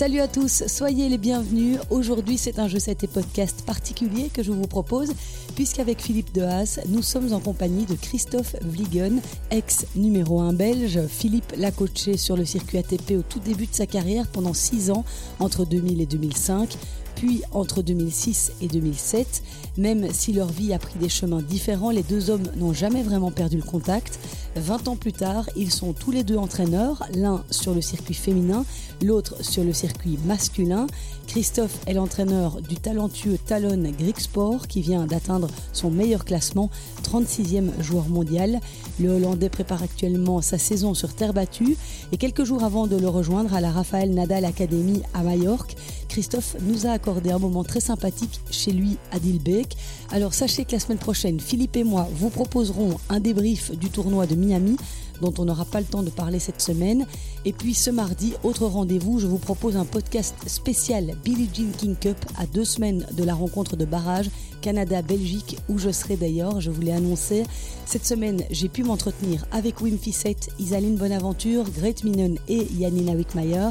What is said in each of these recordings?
Salut à tous, soyez les bienvenus. Aujourd'hui, c'est un jeu 7 et podcast particulier que je vous propose, puisqu'avec Philippe Dehaas, nous sommes en compagnie de Christophe Vliegen, ex numéro 1 belge. Philippe l'a coaché sur le circuit ATP au tout début de sa carrière pendant 6 ans, entre 2000 et 2005 puis entre 2006 et 2007. Même si leur vie a pris des chemins différents, les deux hommes n'ont jamais vraiment perdu le contact. 20 ans plus tard, ils sont tous les deux entraîneurs, l'un sur le circuit féminin, l'autre sur le circuit masculin. Christophe est l'entraîneur du talentueux Talon Greek Sport qui vient d'atteindre son meilleur classement, 36e joueur mondial. Le Hollandais prépare actuellement sa saison sur terre battue et quelques jours avant de le rejoindre à la Rafael Nadal Academy à Majorque, Christophe nous a accordé un moment très sympathique chez lui à Dilbeek. Alors sachez que la semaine prochaine, Philippe et moi vous proposerons un débrief du tournoi de Miami dont on n'aura pas le temps de parler cette semaine. Et puis ce mardi, autre rendez-vous, je vous propose un podcast spécial Billie Jean King Cup à deux semaines de la rencontre de barrage Canada-Belgique où je serai d'ailleurs, je vous l'ai annoncé. Cette semaine, j'ai pu m'entretenir avec Wim Fissett, Isaline Bonaventure, Great Minen et Yanina Wickmayer.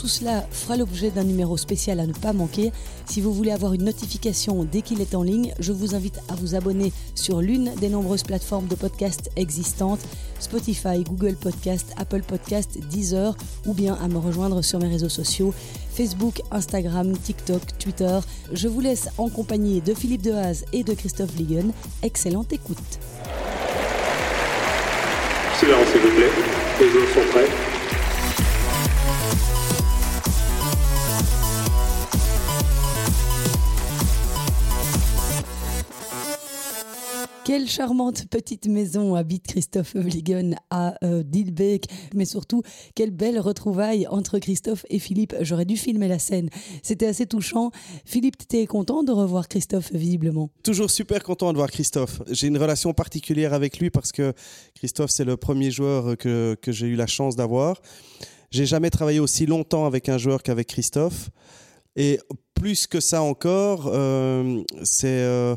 Tout cela fera l'objet d'un numéro spécial à ne pas manquer. Si vous voulez avoir une notification dès qu'il est en ligne, je vous invite à vous abonner sur l'une des nombreuses plateformes de podcast existantes, Spotify, Google Podcast, Apple Podcast, Deezer, ou bien à me rejoindre sur mes réseaux sociaux, Facebook, Instagram, TikTok, Twitter. Je vous laisse en compagnie de Philippe Dehaze et de Christophe Ligon. Excellente écoute. S'il vous plaît, les sont prêts. Quelle charmante petite maison habite Christophe Vliegen à euh, Dilbeek, mais surtout quelle belle retrouvaille entre Christophe et Philippe. J'aurais dû filmer la scène. C'était assez touchant. Philippe, tu étais content de revoir Christophe visiblement? Toujours super content de voir Christophe. J'ai une relation particulière avec lui parce que Christophe, c'est le premier joueur que, que j'ai eu la chance d'avoir. J'ai jamais travaillé aussi longtemps avec un joueur qu'avec Christophe. Et plus que ça encore, euh, c'est... Euh,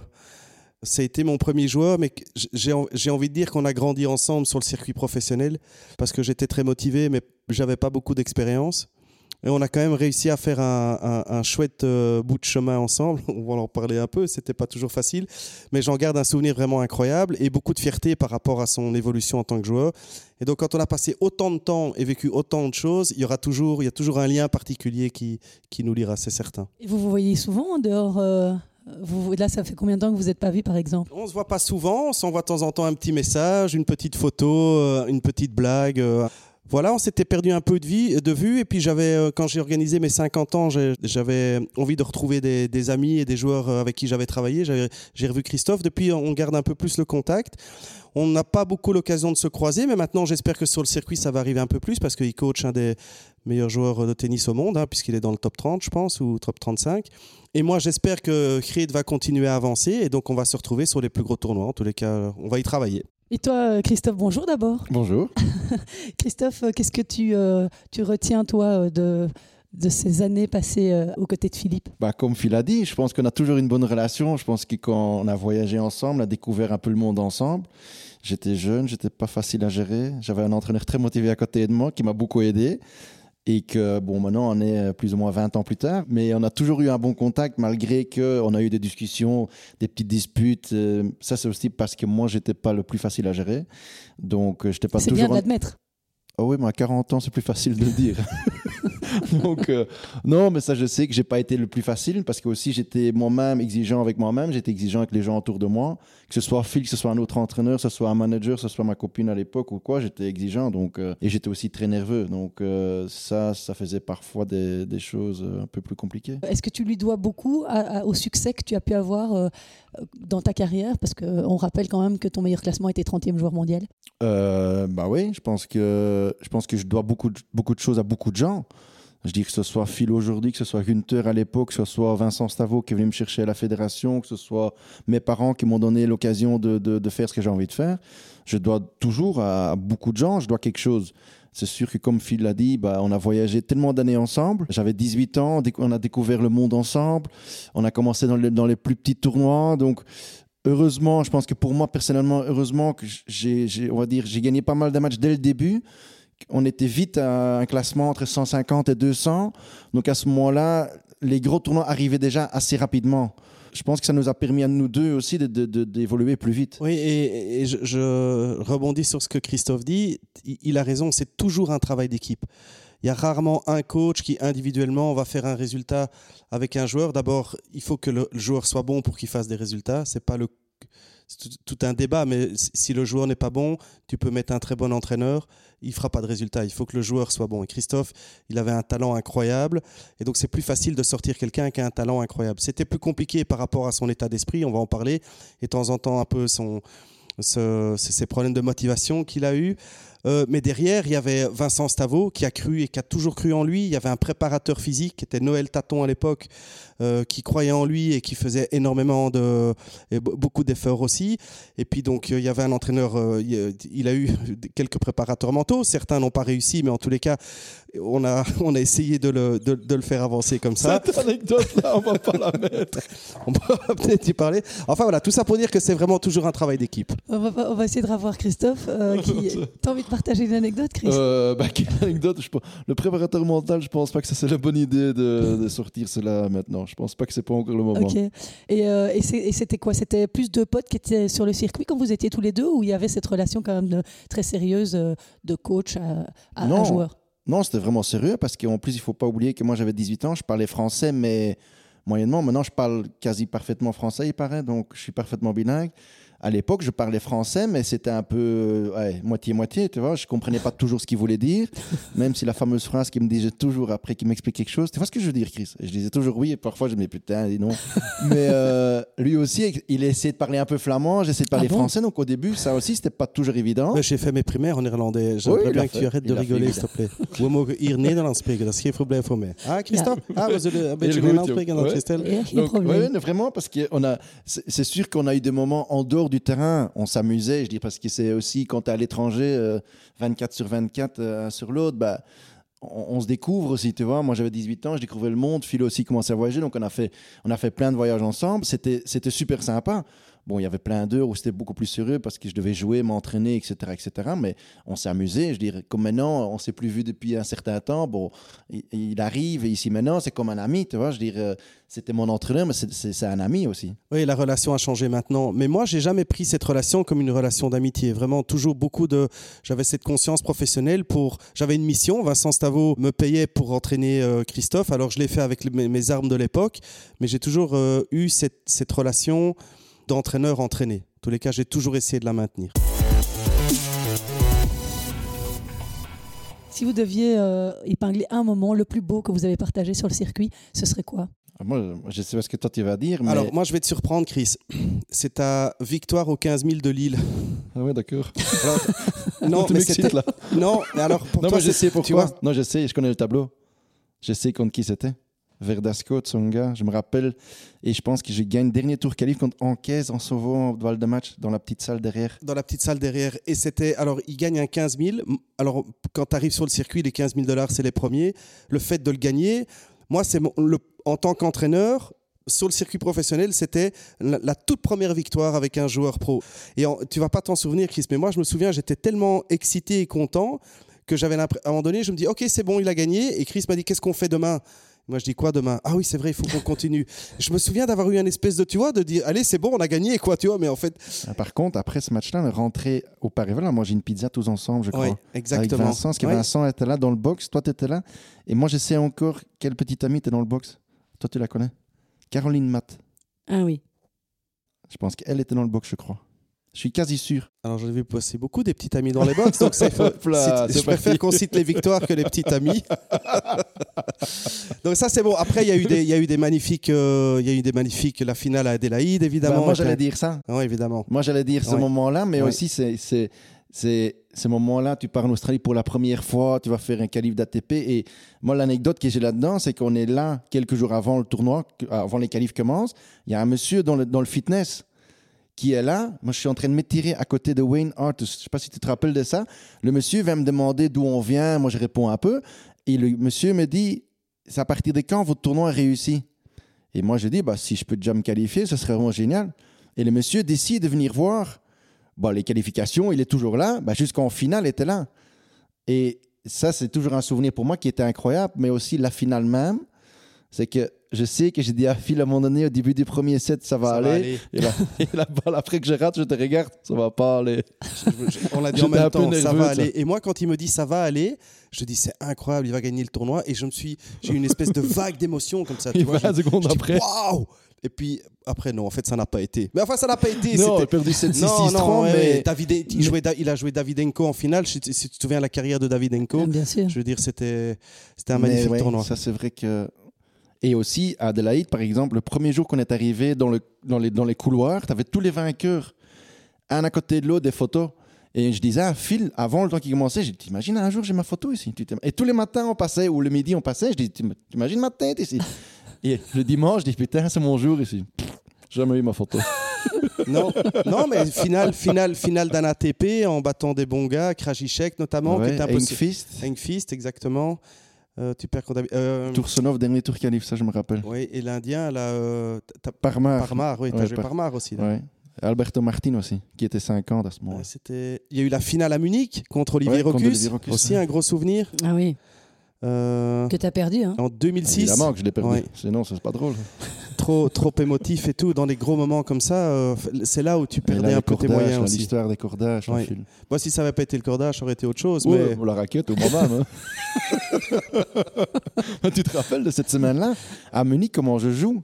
ça a été mon premier joueur, mais j'ai envie de dire qu'on a grandi ensemble sur le circuit professionnel parce que j'étais très motivé, mais j'avais pas beaucoup d'expérience. Et on a quand même réussi à faire un, chouette euh, bout de chemin ensemble. On va en parler un peu, c'était pas toujours facile, mais j'en garde un souvenir vraiment incroyable et beaucoup de fierté par rapport à son évolution en tant que joueur. Et donc, quand on a passé autant de temps et vécu autant de choses, il y aura toujours, il y a toujours un lien particulier qui, qui nous lira, c'est certain. Et vous vous voyez souvent en dehors euh, là, ça fait combien de temps que vous n'êtes pas vu, par exemple? On se voit pas souvent. On s'envoie de temps en temps un petit message, une petite photo, euh, une petite blague. Euh. Voilà, on s'était perdu un peu de, vue. Et puis, j'avais, euh, quand j'ai organisé mes 50 ans, j'avais envie de retrouver des, amis et des joueurs avec qui j'avais travaillé. J'ai revu Christophe. Depuis, on garde un peu plus le contact. On n'a pas beaucoup l'occasion de se croiser, mais maintenant, j'espère que sur le circuit, ça va arriver un peu plus parce qu'il coach un des meilleurs joueurs de tennis au monde, hein, puisqu'il est dans le top 30, je pense, ou top 35. Et moi, j'espère que Creed va continuer à avancer et donc on va se retrouver sur les plus gros tournois. En tous les cas, on va y travailler. Et toi, Christophe, bonjour d'abord. Bonjour. Christophe, qu'est-ce que tu, euh, tu retiens, toi, euh, de, de ces années passées euh, aux côtés de Philippe? Bah, Comme Phil a dit, je pense qu'on a toujours une bonne relation. Je pense que quand on a voyagé ensemble, on a découvert un peu le monde ensemble. J'étais jeune, j'étais pas facile à gérer. J'avais un entraîneur très motivé à côté de moi qui m'a beaucoup aidé et que bon maintenant on est euh, plus ou moins 20 ans plus tard mais on a toujours eu un bon contact malgré que on a eu des discussions des petites disputes euh, ça c'est aussi parce que moi j'étais pas le plus facile à gérer. Donc euh, j'étais pas toujours bien de l'admettre oh oui mais à 40 ans c'est plus facile de le dire Donc, euh, non, mais ça, je sais que j'ai pas été le plus facile parce que aussi j'étais moi-même exigeant avec moi-même, j'étais exigeant avec les gens autour de moi, que ce soit Phil, que ce soit un autre entraîneur, que ce soit un manager, que ce soit ma copine à l'époque ou quoi, j'étais exigeant. Donc, euh, et j'étais aussi très nerveux. Donc, euh, ça, ça faisait parfois des, des, choses un peu plus compliquées. Est-ce que tu lui dois beaucoup au succès que tu as pu avoir dans ta carrière? Parce qu'on rappelle quand même que ton meilleur classement était 30e joueur mondial. bah oui, je pense que je pense que je dois beaucoup beaucoup de choses à beaucoup de gens. Je dis que ce soit Phil aujourd'hui, que ce soit Günther à l'époque, que ce soit Vincent Stavo qui est venu me chercher à la fédération, que ce soit mes parents qui m'ont donné l'occasion de, de, faire ce que j'ai envie de faire. Je dois toujours à, beaucoup de gens, je dois quelque chose. C'est sûr que comme Phil l'a dit, bah, on a voyagé tellement d'années ensemble. J'avais 18 ans, on a découvert le monde ensemble. On a commencé dans les, dans les plus petits tournois. Donc, heureusement, je pense que pour moi personnellement, heureusement que j'ai, on va dire, j'ai gagné pas mal de matchs dès le début on était vite à un classement entre 150 et 200. Donc à ce moment-là, les gros tournois arrivaient déjà assez rapidement. Je pense que ça nous a permis à nous deux aussi d'évoluer plus vite. Oui, et, je, je, rebondis sur ce que Christophe dit. Il a raison, c'est toujours un travail d'équipe. Il y a rarement un coach qui individuellement va faire un résultat avec un joueur. D'abord, il faut que le joueur soit bon pour qu'il fasse des résultats. C'est pas tout un débat, mais si le joueur n'est pas bon, tu peux mettre un très bon entraîneur, il fera pas de résultat. Il faut que le joueur soit bon. Et Christophe, il avait un talent incroyable, et donc c'est plus facile de sortir quelqu'un qui a un talent incroyable. C'était plus compliqué par rapport à son état d'esprit, on va en parler, et de temps en temps un peu son, ces problèmes de motivation qu'il a eu. Euh, mais derrière, il y avait Vincent Stavo qui a cru et qui a toujours cru en lui. Il y avait un préparateur physique qui était Noël Taton à l'époque, euh, qui croyait en lui et qui faisait énormément de beaucoup d'efforts aussi. Et puis donc euh, il y avait un entraîneur, il a eu quelques préparateurs mentaux. Certains n'ont pas réussi, mais en tous les cas, on a on a essayé de le, de, de le faire avancer comme ça. Cette anecdote-là, on va pas la mettre. on va peut-être y parler. Enfin voilà, tout ça pour dire que c'est vraiment toujours un travail d'équipe. On va, on va essayer de revoir Christophe. qui... T'as envie de partager une anecdote, Chris euh, bah, quelle anecdote Le préparateur mental, je pense pas que ça c'est la bonne idée de, sortir cela maintenant. Je pense pas que c'est pas encore le moment. Ok. Et, euh, et c'était quoi? C'était plus de potes qui étaient sur le circuit quand vous étiez tous les deux ou il y avait cette relation quand même très sérieuse euh, de coach à, à, joueur? Non, c'était vraiment sérieux parce qu'en plus, il faut pas oublier que moi j'avais 18 ans, je parlais français, mais moyennement. Maintenant, je parle quasi parfaitement français, il paraît, donc je suis parfaitement bilingue à l'époque, je parlais français, mais c'était un peu moitié-moitié, tu vois. Je comprenais pas toujours ce qu'il voulait dire, même si la fameuse phrase qu'il me disait toujours après qu'il m'explique quelque chose. Tu vois ce que je veux dire, Chris? Je disais toujours oui, et parfois je me disais putain, dis non. mais euh, lui aussi, il essayait de parler un peu flamand, j'essayais de parler ah français, donc au début, ça aussi, c'était pas toujours évident. J'ai fait mes primaires en néerlandais. J'aimerais bien que tu arrêtes de rigoler, s'il te plaît. We mogen hier Nederlands spreken, dat is geen probleem voor mij. Ah, Christophe? Ah, we zullen een beetje Nederlands spreken dan, Christelle Oui, vraiment, parce que a, c'est sûr qu'on a eu des moments en dehors du terrain, on s'amusait, je dis, parce que c'est aussi quand tu es à l'étranger, 24 euh, sur 24 euh, sur l'autre, bah, on, se découvre aussi, tu vois. Moi, j'avais 18 ans, je découvrais le monde, Phil aussi commençait à voyager, donc on a fait, on a fait plein de voyages ensemble. C'était super sympa. Bon, il y avait plein d'heures où c'était beaucoup plus sérieux parce que je devais jouer, m'entraîner, etc., etc. Mais on s'est amusé. Je dirais, comme maintenant, on s'est plus vu depuis un certain temps. Bon, il, arrive ici maintenant, c'est comme un ami, tu vois. Je dirais, c'était mon entraîneur, mais c'est un ami aussi. Oui, la relation a changé maintenant. Mais moi, j'ai jamais pris cette relation comme une relation d'amitié. Vraiment, toujours beaucoup de. J'avais cette conscience professionnelle pour. J'avais une mission. Vincent Stavo me payait pour entraîner euh, Christophe. Alors, je l'ai fait avec mes, armes de l'époque. Mais j'ai toujours euh, eu cette, cette relation d'entraîneur entraîné. En tous les cas, j'ai toujours essayé de la maintenir. Si vous deviez euh, épingler un moment le plus beau que vous avez partagé sur le circuit, ce serait quoi? Ah, moi, je sais pas ce que toi tu vas dire. Mais... Alors, moi, je vais te surprendre, Chris. C'est ta victoire aux 15 000 de Lille. Ah ouais, d'accord. non, mais là. Non, mais alors pour non, toi, je sais pourquoi. Non, je sais, je connais le tableau. Je sais contre qui c'était. Verdasco, Tsonga, je me rappelle. Et je pense que je gagne dernier tour qualif contre Anquez en sauvant de match dans la petite salle derrière. Dans la petite salle derrière. Et c'était. Alors, il gagne un 15 000. Alors, quand tu arrives sur le circuit, les 15 000 dollars, c'est les premiers. Le fait de le gagner, moi, c'est en tant qu'entraîneur, sur le circuit professionnel, c'était la, toute première victoire avec un joueur pro. Et tu vas pas t'en souvenir, Chris, mais moi, je me souviens, j'étais tellement excité et content que j'avais à un moment donné, je me dis, ok, c'est bon, il a gagné. Et Chris m'a dit, qu'est-ce qu'on fait demain? Moi, je dis quoi demain? Ah oui, c'est vrai, il faut qu'on continue. je me souviens d'avoir eu un espèce de, tu vois, de dire, allez, c'est bon, on a gagné, quoi, tu vois, mais en fait. Ah, par contre, après ce match-là, on est rentré au Paris, voilà, on mangé une pizza tous ensemble, je crois. Oui, exactement. Avec Vincent, parce que Vincent était là dans le box, toi, tu étais là. Et moi, je sais encore quelle petite amie était dans le box? Toi, tu la connais? Caroline Matt. Ah oui. Je pense qu'elle était dans le box, je crois. Je suis quasi sûr. Alors, j'en ai vu passer beaucoup des petits amis dans les box, donc je préfère qu'on cite les victoires que les petits amis. donc ça, c'est bon. Après, il y a eu des, il y a eu des magnifiques, euh, il y a eu des magnifiques. La finale à Adélaïde, évidemment. Bah, moi, j'allais dire ça. Oui, évidemment. Moi, j'allais dire ce moment-là, mais aussi c'est, c'est, c'est ce moment-là, tu pars en Australie pour la première fois, tu vas faire un qualif d'ATP. Et moi, l'anecdote que j'ai là-dedans, c'est qu'on est là quelques jours avant le tournoi, avant les qualifs commencent. Il y a un monsieur dans le, dans le fitness qui est là. Moi, je suis en train de m'étirer à côté de Wayne Artus. Je ne sais pas si tu te rappelles de ça. Le monsieur vient me demander d'où on vient. Moi, je réponds un peu. Et le monsieur me dit C'est à partir de quand votre tournoi est réussi? Et moi, je dis bah, Si je peux déjà me qualifier, ce serait vraiment génial. Et le monsieur décide de venir voir bah, les qualifications. Il est toujours là. Bah, Jusqu'en finale, il était là. Et ça, c'est toujours un souvenir pour moi qui était incroyable, mais aussi la finale même. C'est que je sais que j'ai dit à Phil à un moment donné, au début du premier set, ça va Ça aller. va aller. Et, la, et la balle, après que je rate, je te regarde, ça va pas aller. On l'a dit en même temps, ça va ça. aller. Et moi, quand il me dit ça va aller, je dis c'est incroyable, il va gagner le tournoi. Et je me suis, j'ai eu une espèce de vague d'émotion comme ça. Tu Et vois, 20 je- secondes je dis, après. Waouh Et puis après, non, en fait, ça n'a pas été. Mais enfin, ça n'a pas été. Non, il a perdu 7 6 non, 6 non, 30, ouais, mais ouais. David, il, jouait, il a joué Davidenko en finale. Si, tu si tu te souviens de la carrière de Davidenko, Ah, Bien sûr. je veux dire, c'était, c'était un magnifique ouais, tournoi. Ça, c'est vrai que. Et aussi, à Adelaide, par exemple, le premier jour qu'on est arrivé dans, le, dans, les, dans les couloirs, tu avais tous les vainqueurs, un à côté de l'autre, des photos. Et je disais à Phil, avant le temps qui commençait, j'ai dit T'imagines, un jour, j'ai ma photo ici. Et tous les matins, on passait, ou le midi, on passait, je dis T'im- T'imagines ma tête ici? Et le dimanche, je dis Putain, c'est mon jour ici. Jamais eu ma photo. Non, non, mais finale, finale, finale d'un ATP en battant des bons gars, Krajicek notamment, qui Ouais, était un peu Engfist, Engfist, exactement. Euh, tu perds contre David- euh, dernier tour qualif, ça, je me rappelle. Oui, et l'Indien, là, euh, Parmar. Parmar, oui, t'as Ouais, joué Par- Parmar aussi. là. Ouais. Alberto Martin aussi, qui était 50 à ce moment Ouais, c'était... Il y a eu la finale à Munich contre Olivier Ouais, contre Rocus, Olivier Rocus, aussi ouais. un gros souvenir. Ah oui, Euh, que tu as perdu. Hein. en 2006, Évidemment que je l'ai perdu. Ouais. Sinon, ça, c'est pas drôle. trop, trop émotif et tout, dans des gros moments comme ça, euh, c'est là où tu là, perdais les un peu tes moyens là, aussi. L'histoire des cordages, Ouais. film. Moi, si ça n'avait pas été le cordage, ça aurait été autre chose. Mais... ou la raquette au moment même. hein. tu te rappelles de cette semaine-là? À Munich, comment je joue?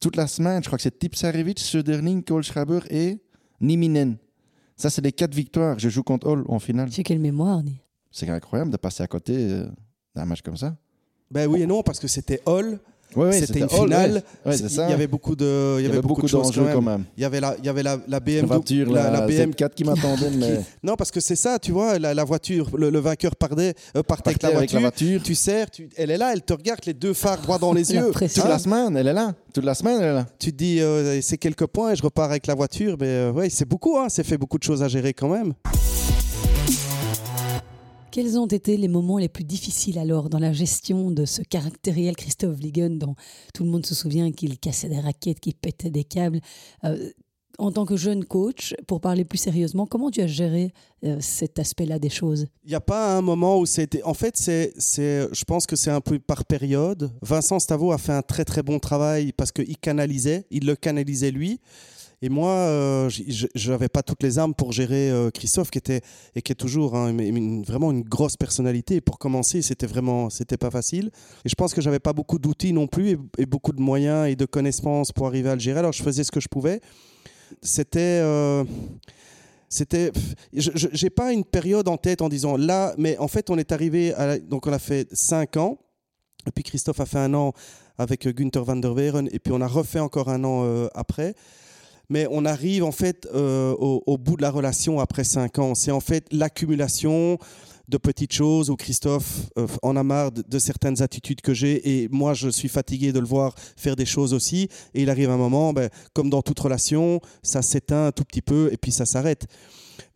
Toute la semaine, je crois que c'est Tipsarevic, Söderling, Kohlschreiber et Niminen. Ça, c'est les quatre victoires. Je joue contre Hall en finale. J'ai quelle mémoire, Ni. C'est incroyable de passer à côté euh, d'un match comme ça? Ben oui et non, parce que c'était Hall, Ouais, c'était une finale. ouais. Ouais, c'est il y avait beaucoup de, il y avait beaucoup, de choses quand même. Il y avait la, il y avait la, la BMW, voiture, la, la, la BM Z4 qui m'attendait, mais Non, parce que c'est ça, tu vois, la, voiture, le, le vainqueur partait, euh, partait avec, la Partait avec voiture, la voiture. Tu serres, tu- elle est là, elle te regarde, les deux phares droit dans les yeux. toute Hein la semaine, elle est là. Toute la semaine, elle est là. tu te dis, euh, c'est quelques points et je repars avec la voiture. Mais euh, ouais, c'est beaucoup, hein, c'est fait beaucoup de choses à gérer quand même. Quels ont été les moments les plus difficiles alors dans la gestion de ce caractériel Christophe Ligon dont tout le monde se souvient qu'il cassait des raquettes, qu'il pétait des câbles Euh, En tant que jeune coach, pour parler plus sérieusement, comment tu as géré euh, cet aspect-là des choses? Il n'y a pas un moment où c'était. En fait, c'est, c'est, je pense que c'est un peu par période. Vincent Stavo a fait un très très bon travail parce qu'il canalisait, il le canalisait lui. Et moi, euh, je n'avais pas toutes les armes pour gérer euh, Christophe, qui était et qui est toujours hein, une- vraiment une grosse personnalité. Et pour commencer, c'était vraiment, c'était pas facile. Et je pense que j'avais pas beaucoup d'outils non plus et, beaucoup de moyens et de connaissances pour arriver à le gérer. Alors je faisais ce que je pouvais. C'était euh, c'était j'ai pas une période en tête en disant là mais en fait on est arrivé donc on a fait 5 ans et puis Christophe a fait un an avec euh, Günther van der Weren et puis on a refait encore un an euh, après mais on arrive en fait euh, au, bout de la relation après 5 ans c'est en fait l'accumulation de petites choses où Christophe euh, en a marre de, certaines attitudes que j'ai et moi je suis fatigué de le voir faire des choses aussi et il arrive un moment ben, comme dans toute relation ça s'éteint un tout petit peu et puis ça s'arrête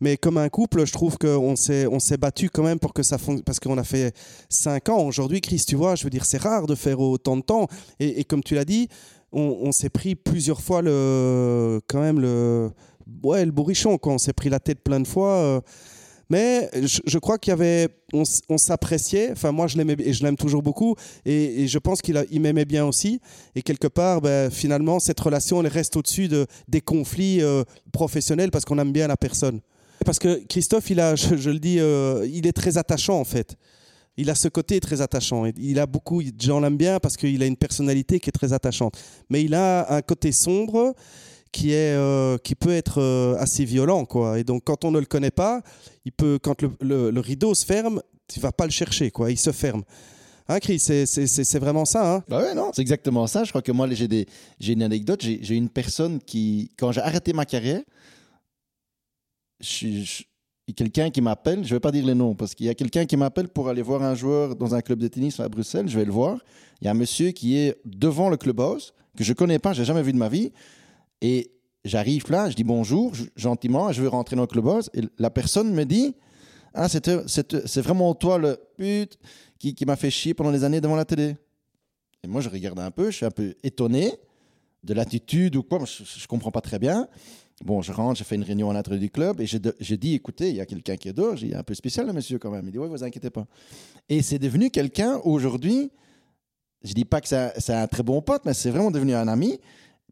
mais comme un couple, je trouve qu'on s'est, on s'est battu quand même pour que ça fonctionne. Parce qu'on a fait 5 ans. Aujourd'hui, Chris, tu vois, je veux dire, c'est rare de faire autant de temps. Et comme tu l'as dit, on, s'est pris plusieurs fois le, quand même le, ouais, le bourrichon. On s'est pris la tête plein de fois. euh. mais je, crois qu'il y avait, on, s'appréciait. Enfin, moi, je l'aimais et je l'aime toujours beaucoup. Et, je pense qu'il il m'aimait bien aussi. Et quelque part, ben, finalement, cette relation, elle reste au-dessus de, des conflits euh, professionnels parce qu'on aime bien la personne. Parce que Christophe, il a, je, je le dis, euh, il est très attachant en fait. Il a ce côté très attachant. Il a beaucoup, de gens l'aiment bien parce qu'il a une personnalité qui est très attachante. Mais il a un côté sombre qui est, euh, qui peut être euh, assez violent, quoi. Et donc, quand on ne le connaît pas, il peut, quand le, rideau se ferme, tu vas pas le chercher, quoi. Il se ferme. Hein, Chris, c'est- vraiment ça. Hein Bah ouais, non, c'est exactement ça. Je crois que moi, j'ai une anecdote. J'ai une personne qui, quand j'ai arrêté ma carrière, je quelqu'un qui m'appelle, je ne vais pas dire les noms, parce qu'il y a quelqu'un qui m'appelle pour aller voir un joueur dans un club de tennis à Bruxelles, je vais le voir. Il y a un monsieur qui est devant le clubhouse, que je ne connais pas, je n'ai jamais vu de ma vie. Et j'arrive là, je dis bonjour, gentiment, je veux rentrer dans le clubhouse. Et la personne me dit Ah, c'est vraiment toi le pute qui, qui m'a fait chier pendant des années devant la télé. Et moi, je regarde un peu, je suis un peu étonné de l'attitude ou quoi, je ne comprends pas très bien. Bon, je rentre, je fais une réunion à l'intérieur du club et je dis, écoutez, il y a quelqu'un qui est dehors. J'ai dit, un peu spécial, le monsieur, quand même. Il dit, oui, vous inquiétez pas. Et c'est devenu quelqu'un, aujourd'hui, je dis pas que c'est un- très bon pote, mais c'est vraiment devenu un ami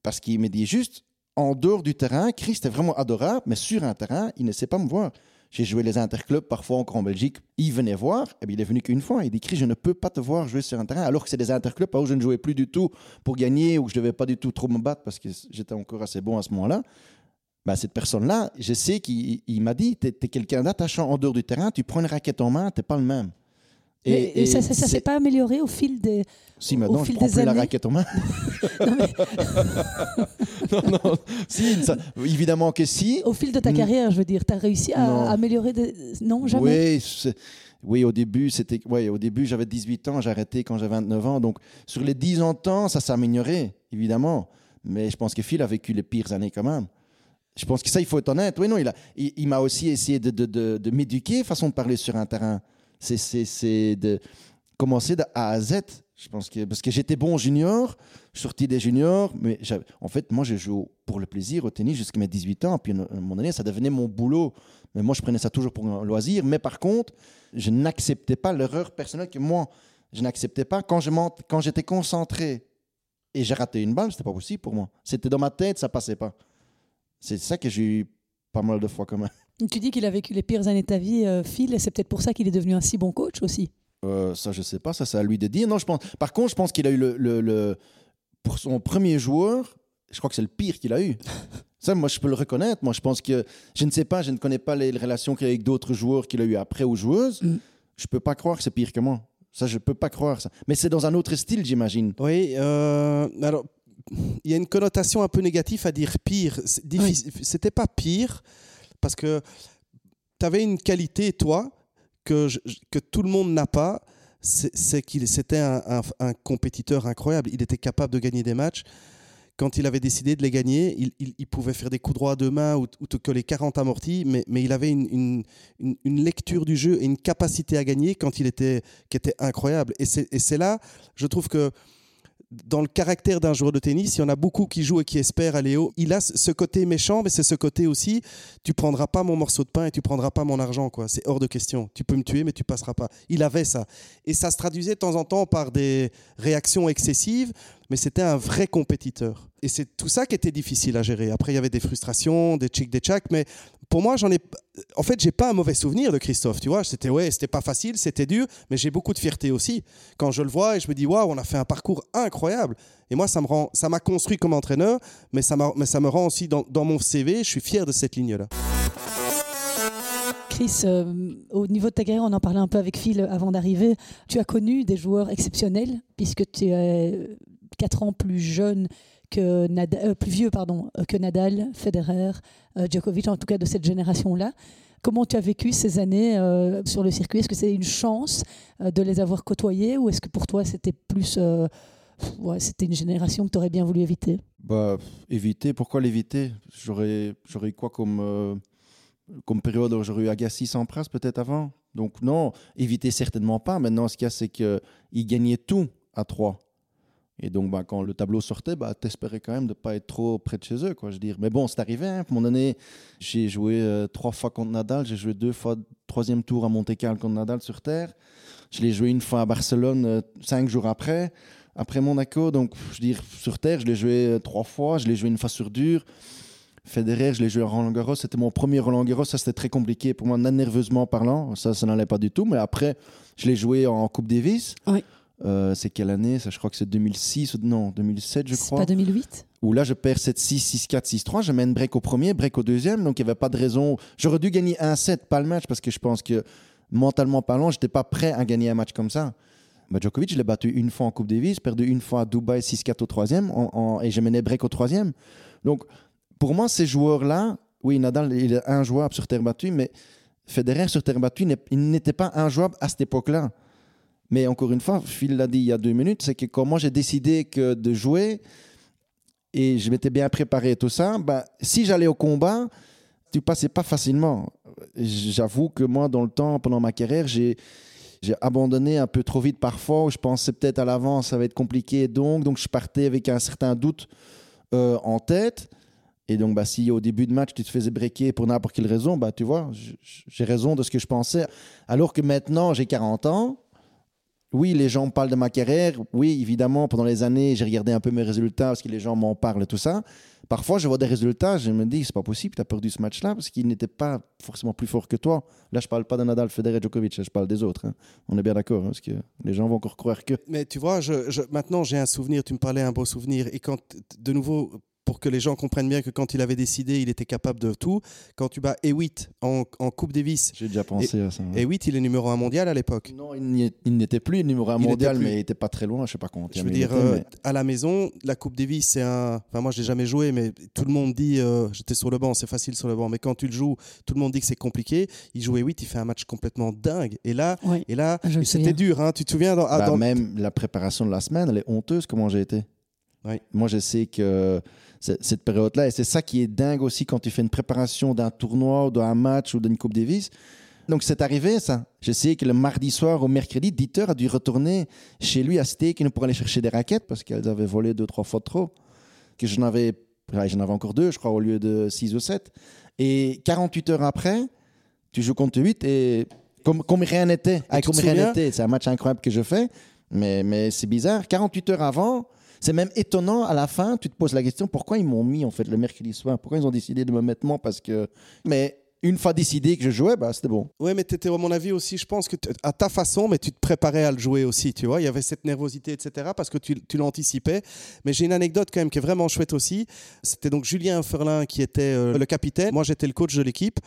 parce qu'il me dit juste, en dehors du terrain, Christ est vraiment adorable, mais sur un terrain, il ne sait pas me voir. J'ai joué les interclubs, parfois encore en Belgique. Il venait voir, et bien il est venu qu'une fois. Il dit Chris, je ne peux pas te voir jouer sur un terrain, alors que c'est des interclubs où je ne jouais plus du tout pour gagner, ou que je ne devais pas du tout trop me battre parce que j'étais encore assez bon à ce moment-là. Ben, cette personne-là, je sais qu'il il m'a dit Tu es, quelqu'un d'attachant en dehors du terrain, tu prends une raquette en main, tu n'es pas le même. Et, et ça, c'est- s'est pas amélioré au fil des. Si au maintenant, je prends plus la années raquette en main. non, non. Si, ça- évidemment que si. Au fil de ta Mm. carrière, je veux dire, tu as réussi à Non. améliorer des... Non, jamais? Oui, oui, au début, c'était, ouais, au début, j'avais 18 ans, j'ai arrêté quand j'avais 29 ans. Donc, sur les 10 ans de temps, ça s'est amélioré, évidemment. Mais je pense que Phil a vécu les pires années quand même. Je pense que ça, il faut être honnête. Oui, non, il, a, il, m'a aussi essayé de, m'éduquer, façon de parler sur un terrain. C'est, de commencer de A à Z. Je pense que, parce que j'étais bon junior, sorti des juniors, mais en fait, moi, je joue pour le plaisir au tennis jusqu'à mes 18 ans. Puis, à un moment donné, ça devenait mon boulot. Mais moi, je prenais ça toujours pour un loisir. Mais par contre, je n'acceptais pas l'erreur personnelle que moi, je n'acceptais pas. Quand j'étais concentré et j'ai raté une balle, c'était pas possible pour moi. C'était dans ma tête, ça passait pas. C'est ça que j'ai eu pas mal de fois quand même. Tu dis qu'il a vécu les pires années de ta vie, euh, Phil, et c'est peut-être pour ça qu'il est devenu un si bon coach aussi. Euh, ça, je sais pas. Ça, c'est à lui de dire. Non, je pense. Par contre, je pense qu'il a eu le, le- le- pour son premier joueur. Je crois que c'est le pire qu'il a eu. Ça, moi, je peux le reconnaître. Moi, je pense que je ne sais pas. Je ne connais pas les relations qu'il a avec d'autres joueurs qu'il a eu après ou joueuses. Mm. Je peux pas croire que c'est pire que moi. Ça, je peux pas croire ça. Mais c'est dans un autre style, j'imagine. Oui, euh, alors y a une connotation un peu négative à dire pire. C'était pas pire parce que tu avais une qualité, toi, que, je- que tout le monde n'a pas. C'est qu'il c'était un, un- un compétiteur incroyable. Il était capable de gagner des matchs. Quand il avait décidé de les gagner, il, il- il pouvait faire des coups droits à deux mains ou, ou te coller 40 amortis, mais, mais il avait une, une- une- une lecture du jeu et une capacité à gagner quand il était, qui était incroyable. Et c'est là, je trouve que dans le caractère d'un joueur de tennis, il y en a beaucoup qui jouent et qui espèrent aller haut. Il a ce côté méchant, mais c'est ce côté aussi, tu prendras pas mon morceau de pain et tu prendras pas mon argent. quoi. C'est hors de question. Tu peux me tuer, mais tu passeras pas. Il avait ça. Et ça se traduisait de temps en temps par des réactions excessives, mais c'était un vrai compétiteur. Et c'est tout ça qui était difficile à gérer. Après, il y avait des frustrations, des chics, des tchacs, mais pour moi, j'en ai. En fait, j'ai pas un mauvais souvenir de Christophe. Tu vois, c'était ouais, c'était pas facile, c'était dur, mais j'ai beaucoup de fierté aussi quand je le vois et je me dis waouh, on a fait un parcours incroyable. Et moi, ça me rend, ça m'a construit comme entraîneur, mais ça, m'a- mais ça me rend aussi dans, mon CV. Je suis fier de cette ligne-là. Chris, euh, au niveau de ta carrière, on en parlait un peu avec Phil avant d'arriver. Tu as connu des joueurs exceptionnels, puisque tu es 4 ans plus jeune que Nadal, euh, plus vieux pardon, euh, que Nadal, Federer, euh, Djokovic, en tout cas de cette génération-là. Comment tu as vécu ces années euh, sur le circuit? Est-ce que c'est une chance de les avoir côtoyés ou est-ce que pour toi c'était plus ouais, c'était une génération que tu aurais bien voulu éviter? Bah, éviter. Pourquoi l'éviter? J'aurais, eu quoi comme, comme période J'aurais eu Agassi sans prince peut-être avant? Donc non, éviter certainement pas. Maintenant, ce qu'il y a, c'est qu'il gagnait tout à trois. Et donc, bah, quand le tableau sortait, bah, t'espérais quand même de ne pas être trop près de chez eux. Quoi, je dire. Mais bon, c'est arrivé. Hein. À un moment donné, j'ai joué euh, trois fois contre Nadal. J'ai joué deux fois troisième tour à Monte-Carlo contre Nadal sur Terre. Je l'ai joué une fois à Barcelone euh, cinq jours après après Monaco. Donc, je veux dire, sur terre, je l'ai joué euh, trois fois. Je l'ai joué une fois sur dur. Federer, je l'ai joué à Roland Garros. C'était mon premier Roland Garros. Ça, c'était très compliqué pour moi, nerveusement parlant. Ça, ça n'allait pas du tout. Mais après, je l'ai joué en Coupe Davis. Oui. Euh, c'est quelle année? Ça, Je crois que c'est 2006 ou non, 2007, je C'est crois. pas 2008 Où là, je perds 7-6, 6-4, 6-3. Je mène break au premier, break au deuxième. Donc, il n'y avait pas de raison. J'aurais dû gagner un set, pas le match, parce que je pense que mentalement parlant, je n'étais pas prêt à gagner un match comme ça. Bah, Djokovic, je l'ai battu une fois en Coupe Davis, perdu une fois à Dubaï 6-4 au troisième, en- en- et j'ai mené break au troisième. Donc, pour moi, ces joueurs-là, oui, Nadal, il est injouable sur terre battue, mais Federer sur terre battue, il n'était pas injouable à cette époque-là. Mais encore une fois, Phil l'a dit il y a deux minutes, c'est que quand moi j'ai décidé de jouer et je m'étais bien préparé et tout ça, bah, si j'allais au combat, tu passais pas facilement. J'avoue que moi, dans le temps, pendant ma carrière, j'ai abandonné un peu trop vite parfois. Je pensais peut-être à l'avance, ça va être compliqué. Donc, donc je partais avec un certain doute euh, en tête. Et donc, bah, si au début de match, tu te faisais breaker pour n'importe quelle raison, bah, tu vois, j'ai raison de ce que je pensais. Alors que maintenant, j'ai 40 ans. Oui, les gens parlent de ma carrière. Oui, évidemment, pendant les années, j'ai regardé un peu mes résultats parce que les gens m'en parlent tout ça. Parfois, je vois des résultats, je me dis, c'est pas possible, tu as perdu ce match-là parce qu'il n'était pas forcément plus fort que toi. Là, je parle pas de Nadal, Federer, Djokovic, je parle des autres. Hein. On est bien d'accord, hein, parce que les gens vont encore croire que. Mais tu vois, maintenant, j'ai un souvenir, tu me parlais un beau souvenir, et quand, de nouveau, pour que les gens comprennent bien que quand il avait décidé, il était capable de tout. Quand tu bats E8 en, en Coupe Davis. J'ai déjà pensé à ça. E8, il est numéro 1 mondial à l'époque. Non, il n'était plus numéro 1 mondial, mais il n'était pas très loin, je sais pas comment. Je veux dire, euh, à la maison, la Coupe Davis, c'est un. Enfin, moi, je l'ai jamais joué, mais tout le monde dit. Euh, j'étais sur le banc, c'est facile sur le banc, mais quand tu le joues, tout le monde dit que c'est compliqué. Il joue E8, il fait un match complètement dingue. Et là, et là c'était dur, hein, tu te souviens dans, bah, Même la préparation de la semaine, elle est honteuse, comment j'ai été. Moi, je sais que cette période-là. Et c'est ça qui est dingue aussi quand tu fais une préparation d'un tournoi, d'un match ou d'une Coupe Davis. Donc c'est arrivé ça. Je sais que le mardi soir au mercredi, Dieter a dû retourner chez lui à Steak pour aller chercher des raquettes parce qu'elles avaient volé deux, trois fois trop. Que j'en avais, j'en avais encore deux, je crois, au lieu de six ou sept. Et 48 heures après, tu joues contre 8 et comme, comme rien n'était. Comme rien n'était. C'est un match incroyable que je fais. Mais, mais c'est bizarre. 48 heures avant, c'est même étonnant à la fin, tu te poses la question pourquoi ils m'ont mis en fait le mercredi soir? Pourquoi ils ont décidé de me mettre moi? Parce que. Mais une fois décidé que je jouais, bah, c'était bon. Oui, mais tu étais, à mon avis, aussi, je pense que à ta façon, mais tu te préparais à le jouer aussi, tu vois? Il y avait cette nervosité, etc., parce que tu, tu l'anticipais. Mais j'ai une anecdote quand même qui est vraiment chouette aussi. C'était donc Julien Ferlin qui était euh, le capitaine. Moi, j'étais le coach de l'équipe.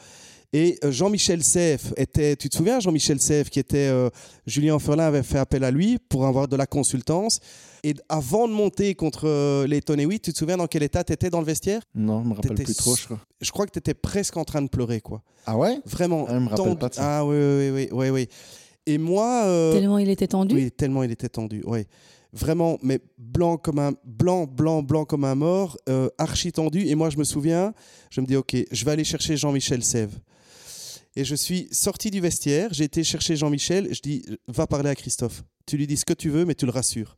Et euh, Jean-Michel Seff était, tu te souviens, Jean-Michel Seff, qui était, euh, Julien Ferlin avait fait appel à lui pour avoir de la consultance. Et avant de monter contre euh, les Tony tu te souviens dans quel état tu étais dans le vestiaire? Non, je me rappelle plus trop, je crois. Je crois que tu étais presque en train de pleurer, quoi. Ah ouais? Vraiment. Ah, je me rappelle pas de ça. Ah oui, oui, oui, oui, oui. Et moi. Tellement il était tendu? Oui, tellement il était tendu, oui vraiment, mais blanc comme un blanc, blanc, blanc comme un mort, archi tendu. Et moi, je me souviens, je me dis, ok, je vais aller chercher Jean-Michel Sève. Et je suis sorti du vestiaire, j'ai été chercher Jean-Michel, je dis va parler à Christophe. Tu lui dis ce que tu veux, mais tu le rassures.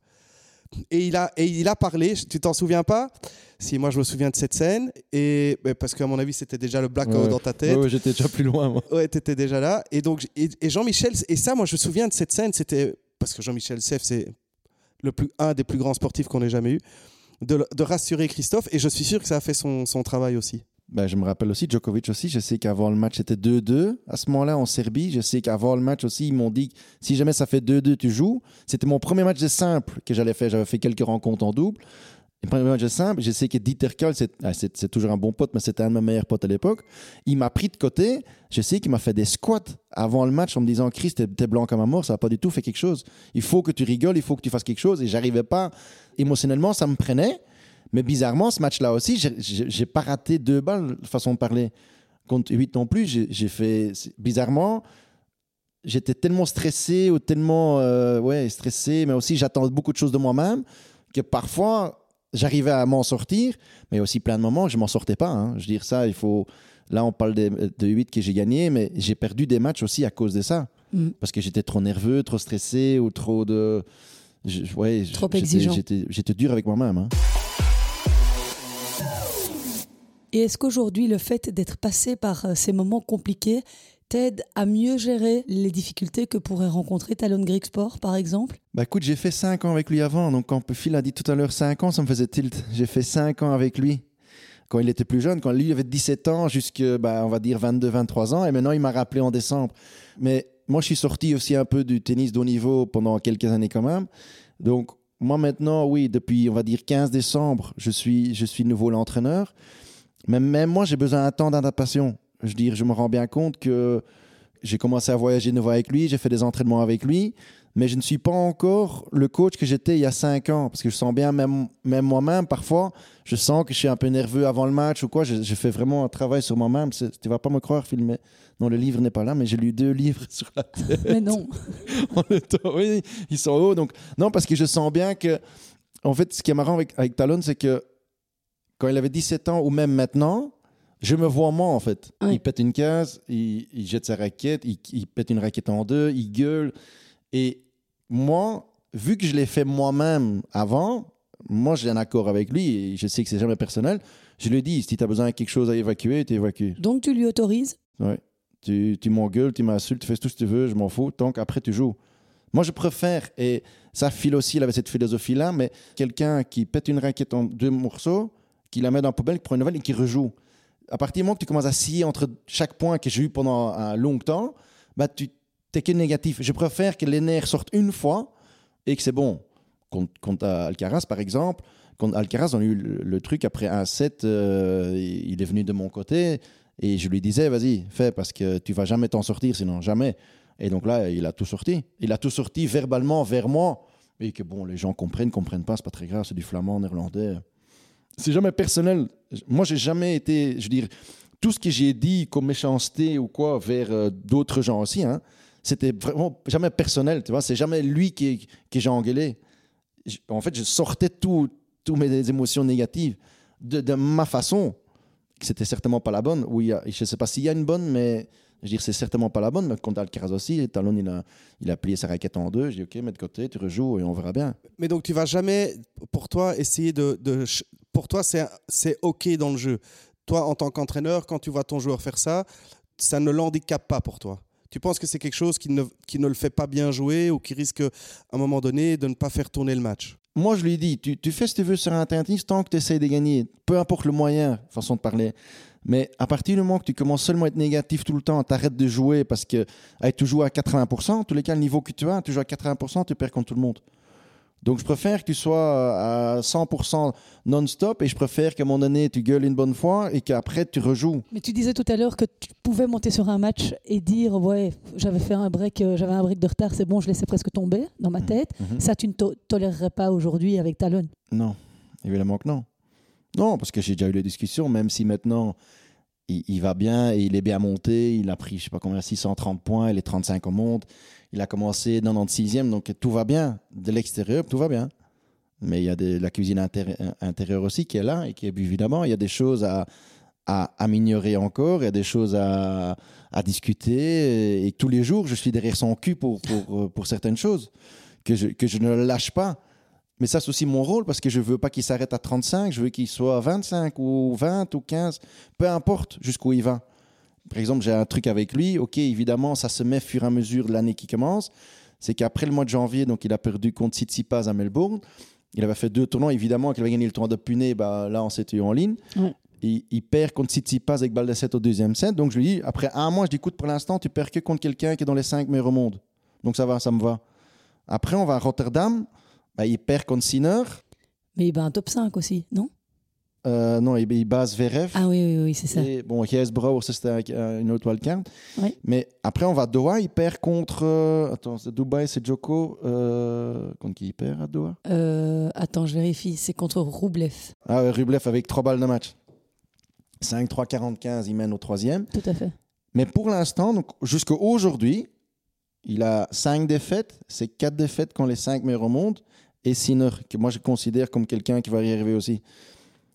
Et il a, et il a parlé, tu t'en souviens pas? Si, moi je me souviens de cette scène, et parce qu'à mon avis c'était déjà le blackout dans ta tête. Ouais, j'étais déjà plus loin moi. Ouais, étais déjà là. Et donc, et, Jean-Michel, et ça, moi je me souviens de cette scène, c'était parce que Jean-Michel Seff, c'est le plus, un des plus grands sportifs qu'on ait jamais eu, de, de, rassurer Christophe, et je suis sûr que ça a fait son, son travail aussi. Ben, je me rappelle aussi, Djokovic aussi, je sais qu'avant le match c'était 2-2. À ce moment-là, en Serbie, je sais qu'avant le match aussi, ils m'ont dit si jamais ça fait 2-2, tu joues. C'était mon premier match de simple que j'allais faire. J'avais fait quelques rencontres en double. Le premier match de simple, je sais que Dieter Kohl, ah, c'est toujours un bon pote, mais c'était un de mes meilleurs potes à l'époque. Il m'a pris de côté. Je sais qu'il m'a fait des squats avant le match en me disant Chris, t'es blanc comme un mort, ça n'a pas du tout fait quelque chose. Il faut que tu rigoles, il faut que tu fasses quelque chose. Et j'arrivais pas. Émotionnellement, ça me prenait. Mais bizarrement, ce match-là aussi, j'ai pas raté deux balles, façon de parler. Contre 8 non plus, j'ai fait. Bizarrement, j'étais tellement stressé ou tellement euh, ouais, stressé, mais aussi j'attendais beaucoup de choses de moi-même que parfois j'arrivais à m'en sortir, mais aussi plein de moments je m'en sortais pas. Hein. Je veux dire ça, il faut. Là, on parle de, de 8 que j'ai gagné, mais j'ai perdu des matchs aussi à cause de ça. Mm. Parce que j'étais trop nerveux, trop stressé ou trop de. ouais, trop exigeant. J'étais dur avec moi-même. Hein. Et est-ce qu'aujourd'hui, le fait d'être passé par euh, ces moments compliqués t'aide à mieux gérer les difficultés que pourrait rencontrer Talon Greek Sport, par exemple? Bah écoute, j'ai fait 5 ans avec lui avant. Donc quand Phil a dit tout à l'heure 5 ans, ça me faisait tilt. J'ai fait 5 ans avec lui quand il était plus jeune, quand lui avait 17 ans jusqu'à, bah, on va dire, 22, 23 ans. Et maintenant, il m'a rappelé en décembre. Mais moi, je suis sorti aussi un peu du tennis de haut niveau pendant quelques années quand même. Donc, moi maintenant, oui, depuis, on va dire, 15 décembre, je suis, je suis nouveau l'entraîneur. Même moi, j'ai besoin d'un temps d'adaptation. Je veux dire, je me rends bien compte que j'ai commencé à voyager de nouveau avec lui, j'ai fait des entraînements avec lui, mais je ne suis pas encore le coach que j'étais il y a cinq ans, parce que je sens bien, même, même moi-même, parfois, je sens que je suis un peu nerveux avant le match ou quoi. Je, fais vraiment un travail sur moi-même. Tu ne vas pas me croire, Phil, mais non, le livre n'est pas là, mais j'ai lu deux livres sur la tête. Mais non. oui, ils sont hauts. Donc, non, parce que je sens bien que, en fait, ce qui est marrant avec, avec Talon, c'est que quand il avait 17 ans ou même maintenant, je me vois moi en fait. Il pète une case, il, jette sa raquette, il, pète une raquette en deux, il gueule. Et moi, vu que je l'ai fait moi-même avant, moi j'ai un accord avec lui et je sais que c'est jamais personnel. Je lui dit, si tu as besoin de quelque chose à évacuer, tu évacues. Donc tu lui autorises? Ouais. Tu, tu m'engueules, tu m'insultes, tu fais tout ce que tu veux, je m'en fous, tant qu'après tu joues. Moi, je préfère, et ça, Phil aussi, il avait cette philosophie-là, mais quelqu'un qui pète une raquette en deux morceaux, qui la met dans la poubelle, qui prend une nouvelle et qui rejoue. À partir du moment que tu commences à scier entre chaque point que j'ai eu pendant un long temps, bah, tu t'es que négatif. Je préfère que les nerfs sortent une fois et que c'est bon. Contre, Alcaraz, par exemple, contre Alcaraz, on a eu le, le truc après un set, euh, il est venu de mon côté et je lui disais, vas-y, fais parce que tu vas jamais t'en sortir, sinon jamais. Et donc là, il a tout sorti. Il a tout sorti verbalement vers moi. Et que bon, les gens comprennent, comprennent pas, c'est pas très grave, c'est du flamand, néerlandais. C'est jamais personnel. Moi, j'ai jamais été, je veux dire, tout ce que j'ai dit comme méchanceté ou quoi vers euh, d'autres gens aussi, hein, c'était vraiment jamais personnel, tu vois. C'est jamais lui qui, que j'ai engueulé. Je- En fait, je sortais toutes mes émotions négatives de, ma façon. que C'était certainement pas la bonne. Oui, il je sais pas s'il y a une bonne, mais je veux dire, c'est certainement pas la bonne. Mais contre Alcaraz aussi, Talon, il a, il a plié sa raquette en deux. J'ai dit, OK, mets de côté, tu rejoues et on verra bien. Mais donc tu vas jamais, pour toi, essayer de... pour toi, c'est OK dans le jeu. Toi, en tant qu'entraîneur, quand tu vois ton joueur faire ça, ça ne l'handicape pas pour toi. Tu penses que c'est quelque chose qui ne, qui ne le fait pas bien jouer ou qui risque, à un moment donné, de ne pas faire tourner le match? Moi, je lui dis, tu, tu fais ce que tu veux sur un tennis tant que tu essaies de gagner. Peu importe le moyen, façon de parler. Mais à partir du moment que tu commences seulement à être négatif tout le temps, tu arrêtes de jouer parce que hey, tu joues à 80%, en tous les cas, le niveau que tu as, tu joues à 80%, tu perds contre tout le monde. Donc, je préfère que tu sois à 100% non-stop et je préfère qu'à un moment donné, tu gueules une bonne fois et qu'après, tu rejoues. Mais tu disais tout à l'heure que tu pouvais monter sur un match et dire ouais j'avais fait un break, euh, j'avais un break de retard, c'est bon, je laissais presque tomber dans ma tête. Mhm. Ça tu ne to- tolérerais pas aujourd'hui avec Talon. Non, évidemment que non. Non, parce que j'ai déjà eu les discussions, même si maintenant il, il va bien et il est bien monté, il a pris, je sais pas combien, 630 points, il est 35 au monde, il a commencé 96e, donc tout va bien. De l'extérieur, tout va bien. Mais il y a de, la cuisine intérie- intérieure aussi qui est là et qui est évidemment, il y a des choses à, à améliorer encore, il y a des choses à, à discuter et tous les jours, je suis derrière son cul pour, pour certaines choses que je, ne lâche pas. Mais ça, c'est aussi mon rôle parce que je veux pas qu'il s'arrête à 35, je veux qu'il soit à 25 ou 20 ou 15, peu importe jusqu'où il va. Par exemple, j'ai un truc avec lui, ok, évidemment, ça se met au fur et à mesure de l'année qui commence. C'est qu'après le mois de janvier, donc il a perdu contre Tsitsipas à Melbourne. Il avait fait deux tournois, évidemment, qu'il avait gagné le tournoi de Puné, bah, là, on s'était eu en ligne. Ouais. Il, il perd contre Tsitsipas avec balle de 7 au deuxième set. Donc je lui dis, après un mois, je dis, écoute, pour l'instant, tu perds que contre quelqu'un qui est dans les 5 meilleurs au monde. Donc ça va, ça me va. Après, on va à Rotterdam. Bah, il perd contre Sinner. Mais il bat un top 5 aussi, non? Euh, non, il, il base Verev. Ah oui, oui, oui, c'est ça. Et bon, Brouwer, ça, c'était un- une autre wildcard. Oui. Mais après, on va à Doha. Il perd contre. euh, attends, c'est Dubaï, c'est Joko. Euh, contre qui il perd à Doha? Euh, attends, je vérifie, c'est contre Roublev. Ah, ouais, Rublev avec 3 balles de match. 5-3, 40-15, il mène au troisième. Tout à fait. Mais pour l'instant, donc jusqu'à aujourd'hui, il a 5 défaites. C'est 4 défaites contre les 5 meilleurs monde. Et Sinner, que moi je considère comme quelqu'un qui va y arriver aussi.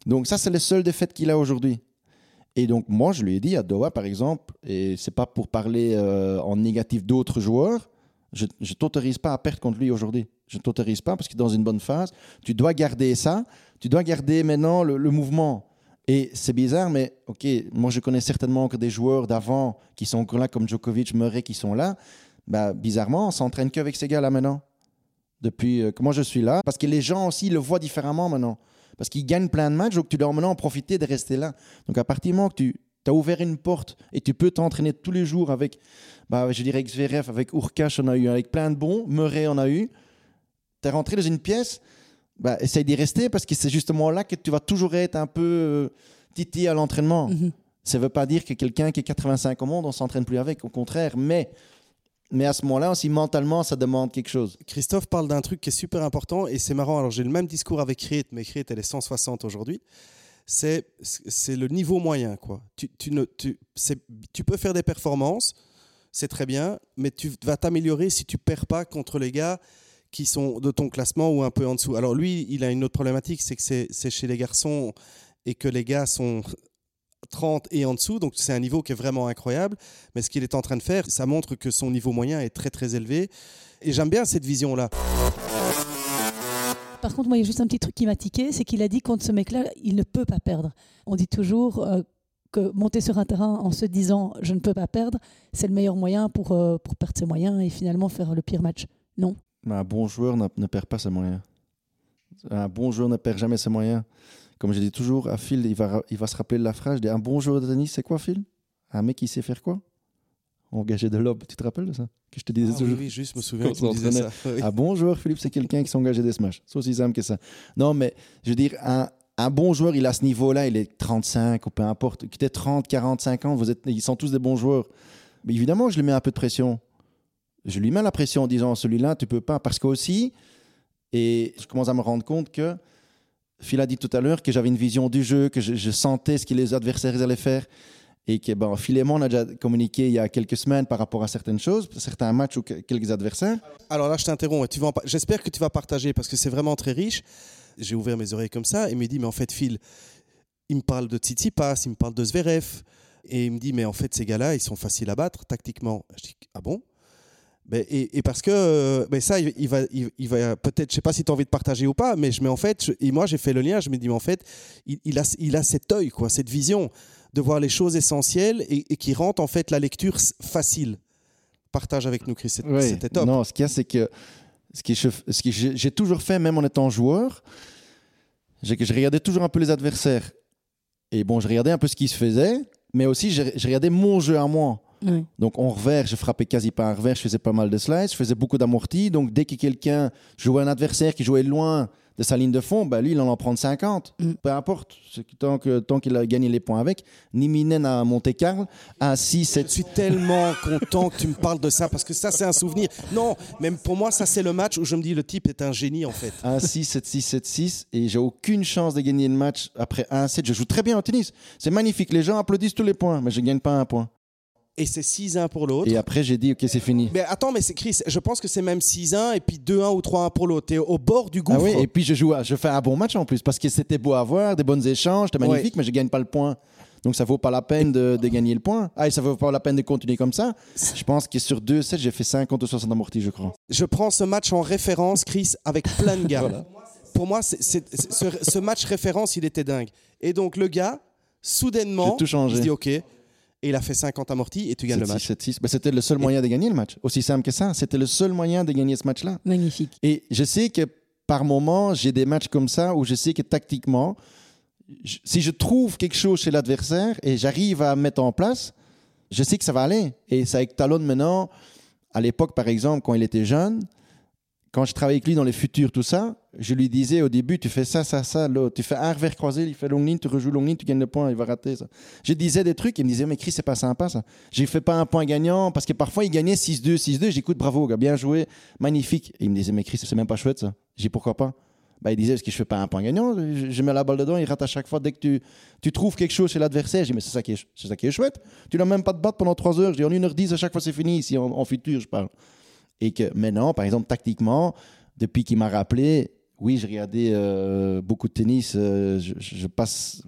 Donc ça, c'est les seules défaites qu'il a aujourd'hui. Et donc moi, je lui ai dit à Doha, par exemple, et c'est pas pour parler euh, en négatif d'autres joueurs, je ne t'autorise pas à perdre contre lui aujourd'hui. Je ne t'autorise pas parce que dans une bonne phase, tu dois garder ça. Tu dois garder maintenant le, le mouvement. Et c'est bizarre, mais ok, moi je connais certainement encore des joueurs d'avant qui sont encore là, comme Djokovic, Murray, qui sont là. Bah, bizarrement, on s'entraîne qu'avec ces gars-là maintenant. Depuis euh, que moi je suis là. Parce que les gens aussi le voient différemment maintenant. Parce qu'ils gagnent plein de matchs, donc tu dois maintenant en profiter de rester là. Donc à partir du moment que tu as ouvert une porte et tu peux t'entraîner tous les jours avec, bah, je dirais, XVRF, avec Urkash, on a eu, avec plein de bons, Murray, on a eu. Tu es rentré dans une pièce, bah, essaye d'y rester parce que c'est justement là que tu vas toujours être un peu euh, titi à l'entraînement. Mhm. Ça ne veut pas dire que quelqu'un qui est 85 au monde, on s'entraîne plus avec, au contraire. Mais, mais à ce moment-là, aussi mentalement, ça demande quelque chose. Christophe parle d'un truc qui est super important et c'est marrant. Alors j'ai le même discours avec Crete, mais Crete elle est 160 aujourd'hui. C'est le niveau moyen quoi. Tu, tu ne tu tu peux faire des performances, c'est très bien, mais tu vas t'améliorer si tu perds pas contre les gars qui sont de ton classement ou un peu en dessous. Alors lui, il a une autre problématique, c'est que c'est c'est chez les garçons et que les gars sont 30 et en dessous, donc c'est un niveau qui est vraiment incroyable. Mais ce qu'il est en train de faire, ça montre que son niveau moyen est très très élevé. Et j'aime bien cette vision-là. Par contre, moi, il y a juste un petit truc qui m'a tiqué, c'est qu'il a dit contre ce mec-là, il ne peut pas perdre. On dit toujours euh, que monter sur un terrain en se disant je ne peux pas perdre, c'est le meilleur moyen pour, euh, pour perdre ses moyens et finalement faire le pire match. Non Mais un bon joueur ne, ne perd pas ses moyens. Un bon joueur ne perd jamais ses moyens. Comme je dis toujours, à Phil, il va, il va se rappeler de la phrase. Je dis, un bon joueur de tennis, c'est quoi, Phil? Un mec qui sait faire quoi? Engager de lob. Tu te rappelles de ça? Que je te disais Ah, toujours. oui, juste me souviens que tu me disais ça. Oui. Un bon joueur, Philippe, c'est quelqu'un qui s'engage des smash. C'est aussi simple que ça. Non, mais je veux dire, un, un bon joueur, il a ce niveau-là, il est 35 ou peu importe, qui était 30, 45 ans, vous êtes, ils sont tous des bons joueurs. Mais évidemment, je lui mets un peu de pression. Je lui mets la pression en disant, celui-là, tu peux pas. Parce qu'aussi, et je commence à me rendre compte que Phil a dit tout à l'heure que j'avais une vision du jeu, que je, sentais ce que les adversaires allaient faire. Et que ben, Phil et moi, on a déjà communiqué il y a quelques semaines par rapport à certaines choses, certains matchs ou que- quelques adversaires. Alors là, je t'interromps. J'espère que tu vas partager parce que c'est vraiment très riche. J'ai ouvert mes oreilles comme ça et il me dit, mais en fait, Phil, il me parle de Tsitsipas, il me parle de Zverev. Et il me dit, mais en fait, ces gars-là, ils sont faciles à battre tactiquement. Je dis, ah bon? Et, et parce que euh, ça, il, il va, il, il va peut-être, je sais pas si tu as envie de partager ou pas, mais, je, mais en fait, je- et moi j'ai fait le lien, je me dis, mais en fait, il, il a, il a cet œil, quoi, cette vision de voir les choses essentielles et, et qui rend en fait la lecture facile. Partage avec nous, Chris, c'est- c'était top. Non, ce qu'il y a, c'est que ce que je- ce que j'ai toujours fait, même en étant joueur, j'ai que je regardais toujours un peu les adversaires. Et bon, je regardais un peu ce qui se faisait, mais aussi je, je regardais mon jeu à moi. Oui. Donc en revers, je frappais quasi pas un revers, je faisais pas mal de slides, je faisais beaucoup d'amortis. Donc dès que quelqu'un jouait un adversaire qui jouait loin de sa ligne de fond, ben lui, il en en prend 50. Mm. Peu importe, tant que tant qu'il a gagné les points avec. Niminen à Monte-Carlo, à 6, Je 7, suis tellement content que tu me parles de ça parce que ça, c'est un souvenir. Non, même pour moi, ça, c'est le match où je me dis le type est un génie en fait. 1-6, 7-6, 7-6 et j'ai aucune chance de gagner le match après 1-7. Je joue très bien au tennis. C'est magnifique. Les gens applaudissent tous les points, mais je gagne pas un point. Et c'est 6-1 pour l'autre. Et après, j'ai dit, OK, c'est fini. Mais attends, mais c'est Chris, je pense que c'est même 6-1 et puis 2-1 ou 3-1 pour l'autre. T'es au bord du Ah gouffre. oui, et puis je joue, à- je fais un bon match en plus parce que c'était beau à voir, des bons échanges, c'était magnifique, mais je gagne pas le point. Donc ça vaut pas la peine de, de gagner le point. Ah, et ça vaut pas la peine de continuer comme ça. Je pense que sur 2-7, j'ai fait 50 ou 60 amortis, je crois. Je prends ce match en référence, Chris, avec plein de gars. Pour moi, c'est- ce, ce match référence, il était dingue. Et donc le gars, soudainement, tout changé. il se dit OK. Et il a fait 50 amortis et tu gagnes le 7-6, match. 7-6. Ben, c'était le seul moyen de gagner le match. Aussi simple que ça. C'était le seul moyen de gagner ce match-là. Magnifique. Et je sais que par moment, j'ai des matchs comme ça où je sais que tactiquement, je- si je trouve quelque chose chez l'adversaire et j'arrive à mettre en place, je sais que ça va aller. Et ça avec Talon maintenant, à l'époque par exemple, quand il était jeune, quand je travaillais avec lui dans les futurs, tout ça, je lui disais au début, tu fais ça, ça, ça, l'autre. Tu fais un revers croisé, il fait long ligne, tu rejoues long ligne, tu gagnes le point, il va rater ça. Je disais des trucs, il me disait, mais Chris, c'est pas sympa ça. J'ai fait pas un point gagnant parce que parfois il gagnait 6-2, 6-2. J'écoute, bravo, gars, bien joué, magnifique. Il me disait, mais Chris, c'est même pas chouette ça. J'ai dit, pourquoi pas? Bah, Il disait, parce que je fais pas un point gagnant, je, mets la balle dedans, il rate à chaque fois. Dès que tu, tu trouves quelque chose chez l'adversaire, dis, mais c'est ça, qui est, ça qui est chouette. Tu n'as même pas de battre pendant 3 heures. Dis, en 1h10, à chaque fois c'est fini, ici en, en futur, je parle. Et que maintenant, par exemple, tactiquement, depuis qu'il m'a rappelé, oui, j'ai regardé euh, beaucoup de tennis. euh, je, je passe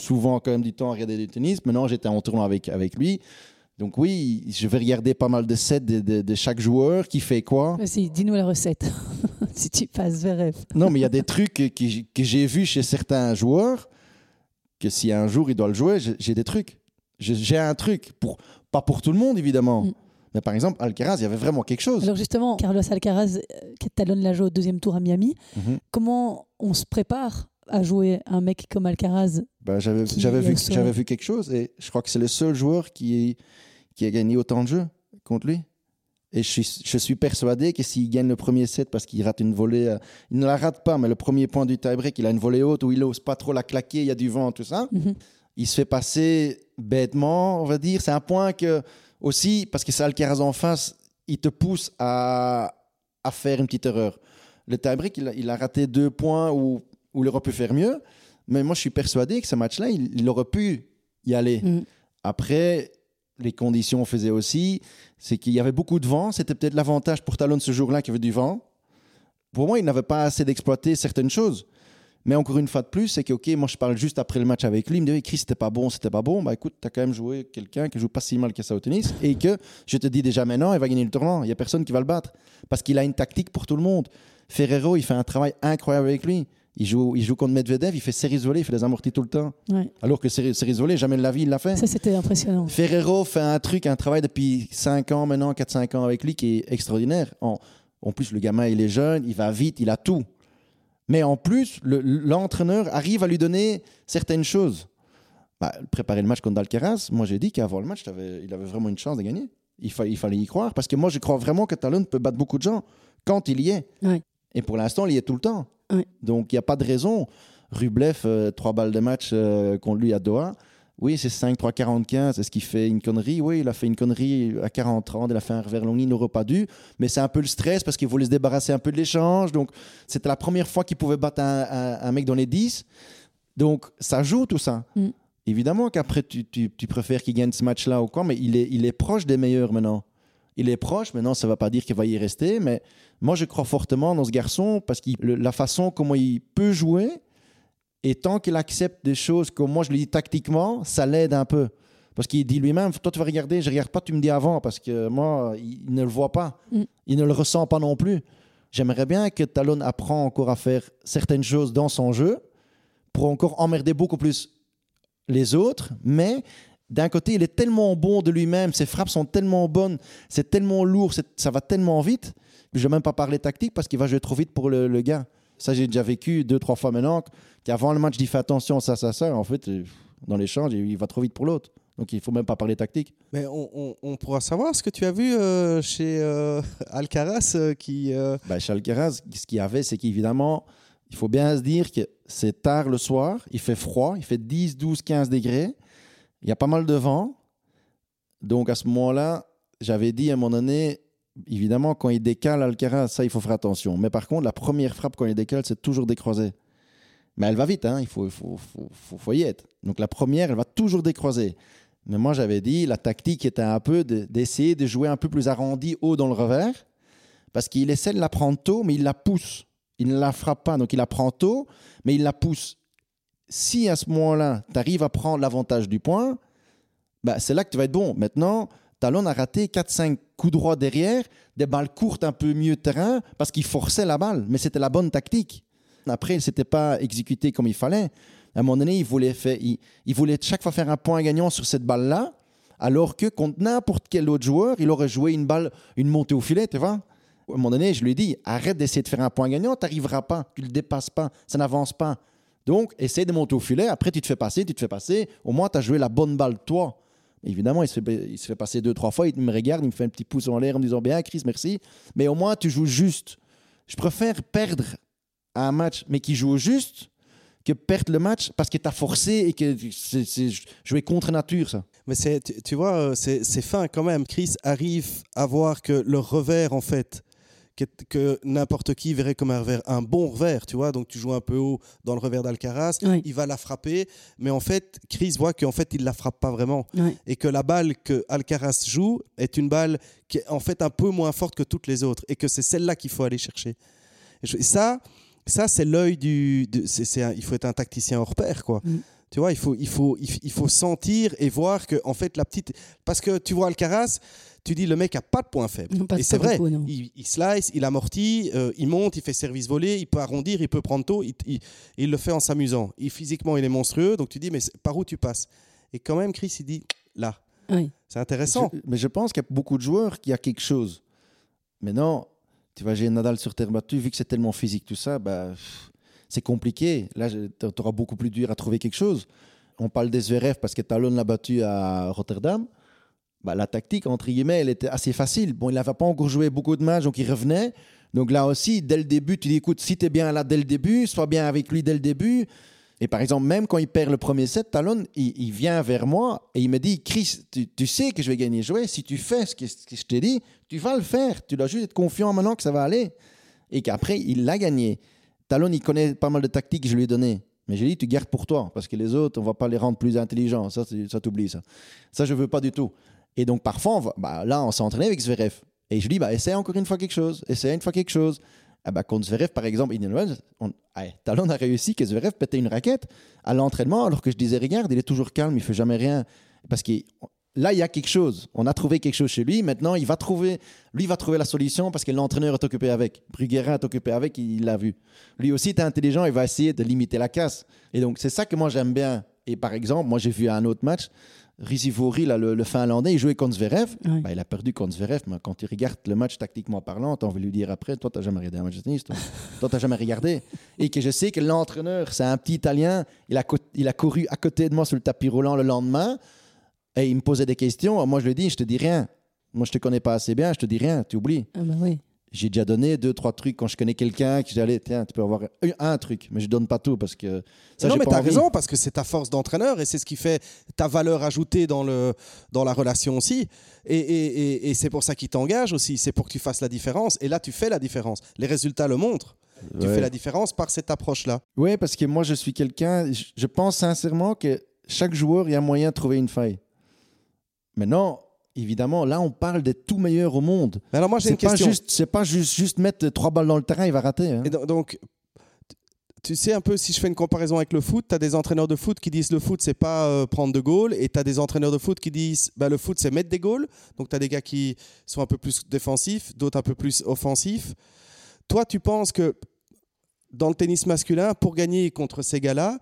souvent quand même du temps à regarder du tennis. Maintenant, j'étais en tournoi avec, avec lui. Donc oui, je vais regarder pas mal de sets de, de- de chaque joueur, qui fait quoi. Vas-y, dis-nous la recette. si tu passes vers F. Non, mais il y a des trucs que, que j'ai- vus chez certains joueurs, que si un jour il doit le jouer, j'ai des trucs. J'ai- J'ai un truc, pour, pas pour tout le monde évidemment. Mm. Mais par exemple, Alcaraz, il y avait vraiment quelque chose. Alors justement, Carlos Alcaraz, euh, qui talonne la joue au deuxième tour à Miami, Mhm. comment on se prépare à jouer un mec comme Alcaraz Bah, j'avais vu, quelque chose et je crois que c'est le seul joueur qui, qui a gagné autant de jeux contre lui. Et je suis, je suis persuadé que s'il gagne le premier set parce qu'il rate une volée, euh, il ne la rate pas, mais le premier point du tie-break, il a une volée haute où il n'ose pas trop la claquer, il y a du vent, tout ça. Mhm. Il se fait passer bêtement, on va dire. C'est un point que, aussi, parce que c'est Alcaraz en face, il te pousse à, à faire une petite erreur. Le tie-break, il, a- il a raté deux points où, où il aurait pu faire mieux. Mais moi, je suis persuadé que ce match-là, il, il aurait pu y aller. Mhm. Après, les conditions faisaient aussi, c'est qu'il y avait beaucoup de vent. C'était peut-être l'avantage pour Talon ce jour-là qu'il y avait du vent. Pour moi, il n'avait pas assez d'exploiter certaines choses. Mais encore une fois de plus, c'est que, OK, moi, je parle juste après le match avec lui. Il me dit, Chris, c'était pas bon, c'était pas bon. Bah écoute, tu as quand même joué quelqu'un qui joue pas si mal que ça au tennis. Et que je te dis déjà maintenant, il va gagner le tournoi. Il y a personne qui va le battre. Parce qu'il a une tactique pour tout le monde. Ferrero, il fait un travail incroyable avec lui. Il joue, il joue contre Medvedev, il fait série isolée, il fait des amortis tout le temps. Ouais. Alors que série, série isolée, jamais de la vie, il l'a fait. Ça, c'était impressionnant. Ferrero fait un truc, un travail depuis 5 ans maintenant, 4-5 ans avec lui qui est extraordinaire. En, en plus, le gamin, il est jeune, il va vite, il a tout. Mais en plus, le- l'entraîneur arrive à lui donner certaines choses. Bah, préparer le match contre Alcaraz, moi j'ai dit qu'avant le match, il avait vraiment une chance de gagner. Il, fa- il fallait y croire. Parce que moi, je crois vraiment que Talon peut battre beaucoup de gens quand il y est. Ouais. Et pour l'instant, il y est tout le temps. Ouais. Donc, il n'y a pas de raison. Rublev, euh, trois balles de match euh, contre lui à Doha. Oui, c'est 5-3-45. Est-ce qu'il fait une connerie Oui, il a fait une connerie à 40-30. Il a fait un revers long, il n'aurait pas dû. Mais c'est un peu le stress parce qu'il voulait se débarrasser un peu de l'échange. Donc, c'était la première fois qu'il pouvait battre un, un- un mec dans les 10. Donc, ça joue tout ça. Mm. Évidemment qu'après, tu, tu- tu préfères qu'il gagne ce match-là ou quoi, mais il est, il est proche des meilleurs maintenant. Il est proche, maintenant, ça ne va pas dire qu'il va y rester, mais moi, je crois fortement dans ce garçon parce que la façon comment il peut jouer, et tant qu'il accepte des choses comme moi, je lui dis tactiquement, ça l'aide un peu. Parce qu'il dit lui-même, toi tu vas regarder, je regarde pas, tu me dis avant, parce que moi, il, ne le voit pas. Mm. Il ne le ressent pas non plus. J'aimerais bien que Talon apprend encore à faire certaines choses dans son jeu pour encore emmerder beaucoup plus les autres, mais d'un côté, il est tellement bon de lui-même, ses frappes sont tellement bonnes, c'est tellement lourd, ça va tellement vite. Je ne vais même pas parler tactique parce qu'il va jouer trop vite pour le, le gars. Ça, j'ai déjà vécu deux, trois fois maintenant, qu'avant le match, je dis fais attention, ça, ça, ça. En fait, euh, dans l'échange, il va trop vite pour l'autre. Donc, il faut même pas parler tactique. Mais on, on- on pourra savoir ce que tu as vu euh, chez euh, Alcaraz euh, qui. Bah, chez Alcaraz, ce qu'il y avait, c'est qu'évidemment, il faut bien se dire que c'est tard le soir, il fait froid, il fait 10, 12, 15 degrés, il y a pas mal de vent. Donc à ce moment-là, j'avais dit à un moment donné, évidemment, quand il décale Alcaraz, ça, il faut faire attention. Mais par contre, la première frappe quand il décale, c'est toujours décroisé. Mais elle va vite, hein, il faut, faut, faut, y être. Donc la première, elle va toujours décroiser. Mais moi, j'avais dit, la tactique était un peu de- d'essayer de jouer un peu plus arrondi haut dans le revers, parce qu'il essaie de la prendre tôt, mais il la pousse. Il ne la frappe pas, donc il la prend tôt, mais il la pousse. Si à ce moment-là, tu arrives à prendre l'avantage du point, bah, c'est là que tu vas être bon. Maintenant, Talon a raté 4-5 coups droits derrière, des balles courtes un peu mieux terrain, parce qu'il forçait la balle, mais c'était la bonne tactique. Après, il ne s'était pas exécuté comme il fallait. À un moment donné, il voulait, faire, il, il voulait chaque fois faire un point gagnant sur cette balle-là, alors que contre n'importe quel autre joueur, il aurait joué une balle, une montée au filet, tu vois. À un moment donné, je lui ai dit, arrête d'essayer de faire un point gagnant, tu n'arriveras pas, tu ne le dépasses pas, ça n'avance pas. Donc, essaye de monter au filet, après tu te fais passer, tu te fais passer, au moins tu as joué la bonne balle toi. Évidemment, il se, fait, il se fait passer deux, trois fois, il me regarde, il me fait un petit pouce en l'air en me disant, bien Chris, merci, mais au moins tu joues juste. Je préfère perdre un match, mais qui joue juste, que perdre le match parce que tu as forcé et que c'est jouer contre nature, ça. Mais tu, vois, euh, c'est fin quand même. Chris arrive à voir que le revers, en fait, que, que n'importe qui verrait comme un revers, un bon revers, tu vois. Donc tu joues un peu haut dans le revers d'Alcaraz, Oui. il va la frapper, mais en fait, Chris voit qu'en fait, il la frappe pas vraiment. Et que la balle que Alcaraz joue est une balle qui est en fait un peu moins forte que toutes les autres. Et que c'est celle-là qu'il faut aller chercher. Et ça, ça c'est l'œil du. de- un- il faut être un tacticien hors pair, quoi. Mm. Tu vois, il faut, il, faut, il faut sentir et voir que, en fait, la petite. Parce que tu vois Alcaraz, tu dis le mec a pas de point faible. Non, pas- et c'est vrai. non. il, il slice, il amortit, euh, il monte, il fait service volé, il peut arrondir, il peut prendre tôt, il, il- il le fait en s'amusant. Il, physiquement, il est monstrueux, donc tu dis, mais par où tu passes? Et quand même, Chris, il dit, là. Oui. C'est intéressant. Je- mais je pense qu'il y a beaucoup de joueurs qui a quelque chose. Maintenant, tu vas j'ai Nadal sur terre battue, vu que c'est tellement physique tout ça, bah, c'est compliqué. Là, tu auras beaucoup plus dur à trouver quelque chose. On parle des Zverev parce que Talon l'a battu à Rotterdam. Bah, la tactique, entre guillemets, elle était assez facile. Bon, il n'avait pas encore joué beaucoup de matchs, donc il revenait. Donc là aussi, dès le début, tu dis, écoute, si tu es bien là dès le début, sois bien avec lui dès le début. Et par exemple, même quand il perd le premier set, Talon, il, il vient vers moi et il me dit, Chris, tu, tu sais que je vais gagner jouer. Si tu fais ce que, ce que je t'ai dit, tu vas le faire. Tu dois juste être confiant maintenant que ça va aller. Et qu'après, il l'a gagné. Talon, il connaît pas mal de tactiques que je lui ai données. Mais j'ai dit, tu gardes pour toi, parce que les autres, on va pas les rendre plus intelligents. Ça, ça t'oublie, ça. Ça, je veux pas du tout. Et donc, parfois, va- bah, là, on s'est entraîné avec Zverev. Et je lui dis, bah, essaie encore une fois quelque chose. Essaie une fois quelque chose. Ah bah, contre Zverev, par exemple, Indian Wells, on, allez, Talon a réussi que Zverev pétait une raquette à l'entraînement, alors que je disais, regarde, il est toujours calme, il fait jamais rien. Parce que là, il y a quelque chose. On a trouvé quelque chose chez lui. Maintenant, il va trouver, lui va trouver la solution parce que l'entraîneur est occupé avec. Bruguera est occupé avec, il l'a vu. Lui aussi est intelligent, il va essayer de limiter la casse. Et donc, c'est ça que moi, j'aime bien. Et par exemple, moi, j'ai vu un autre match. Rizivori, là, le, le, Finlandais, il jouait contre Zverev. Bah, il a perdu contre Zverev, mais quand tu regardes le match tactiquement parlant, envie de lui dire après Toi, tu n'as jamais regardé un match de tennis, toi. tu n'as jamais regardé. Et que je sais que l'entraîneur, c'est un petit Italien, il a, co- il a couru à côté de moi sur le tapis roulant le lendemain, et il me posait des questions. Moi, je lui dis Je te dis rien. Moi, je te connais pas assez bien, je te dis rien, tu oublies. Ah bah oui. J'ai déjà donné deux, trois trucs quand je connais quelqu'un, que j'allais, tiens, tu peux avoir un, un truc, mais je donne pas tout parce que ça, non, mais pas tu as envie. raison, parce que c'est ta force d'entraîneur et c'est ce qui fait ta valeur ajoutée dans, le, dans la relation aussi. Et, et, et, et c'est pour ça qu'il t'engage aussi, c'est pour que tu fasses la différence. Et là, tu fais la différence. Les résultats le montrent. Tu fais la différence par cette approche-là. Oui, parce que moi, je suis quelqu'un, je- je pense sincèrement que chaque joueur, il y a moyen de trouver une faille. Maintenant, évidemment, là, on parle des tout meilleurs au monde. Mais alors, moi, j'ai une pas, question. c'est pas juste, juste mettre trois balles dans le terrain, il va rater. hein. Et donc, tu sais un peu, si je fais une comparaison avec le foot, tu as des entraîneurs de foot qui disent le foot, c'est pas euh, prendre de goal, et tu as des entraîneurs de foot qui disent bah, le foot, c'est mettre des goals. Donc, tu as des gars qui sont un peu plus défensifs, d'autres un peu plus offensifs. Toi, tu penses que dans le tennis masculin, pour gagner contre ces gars-là,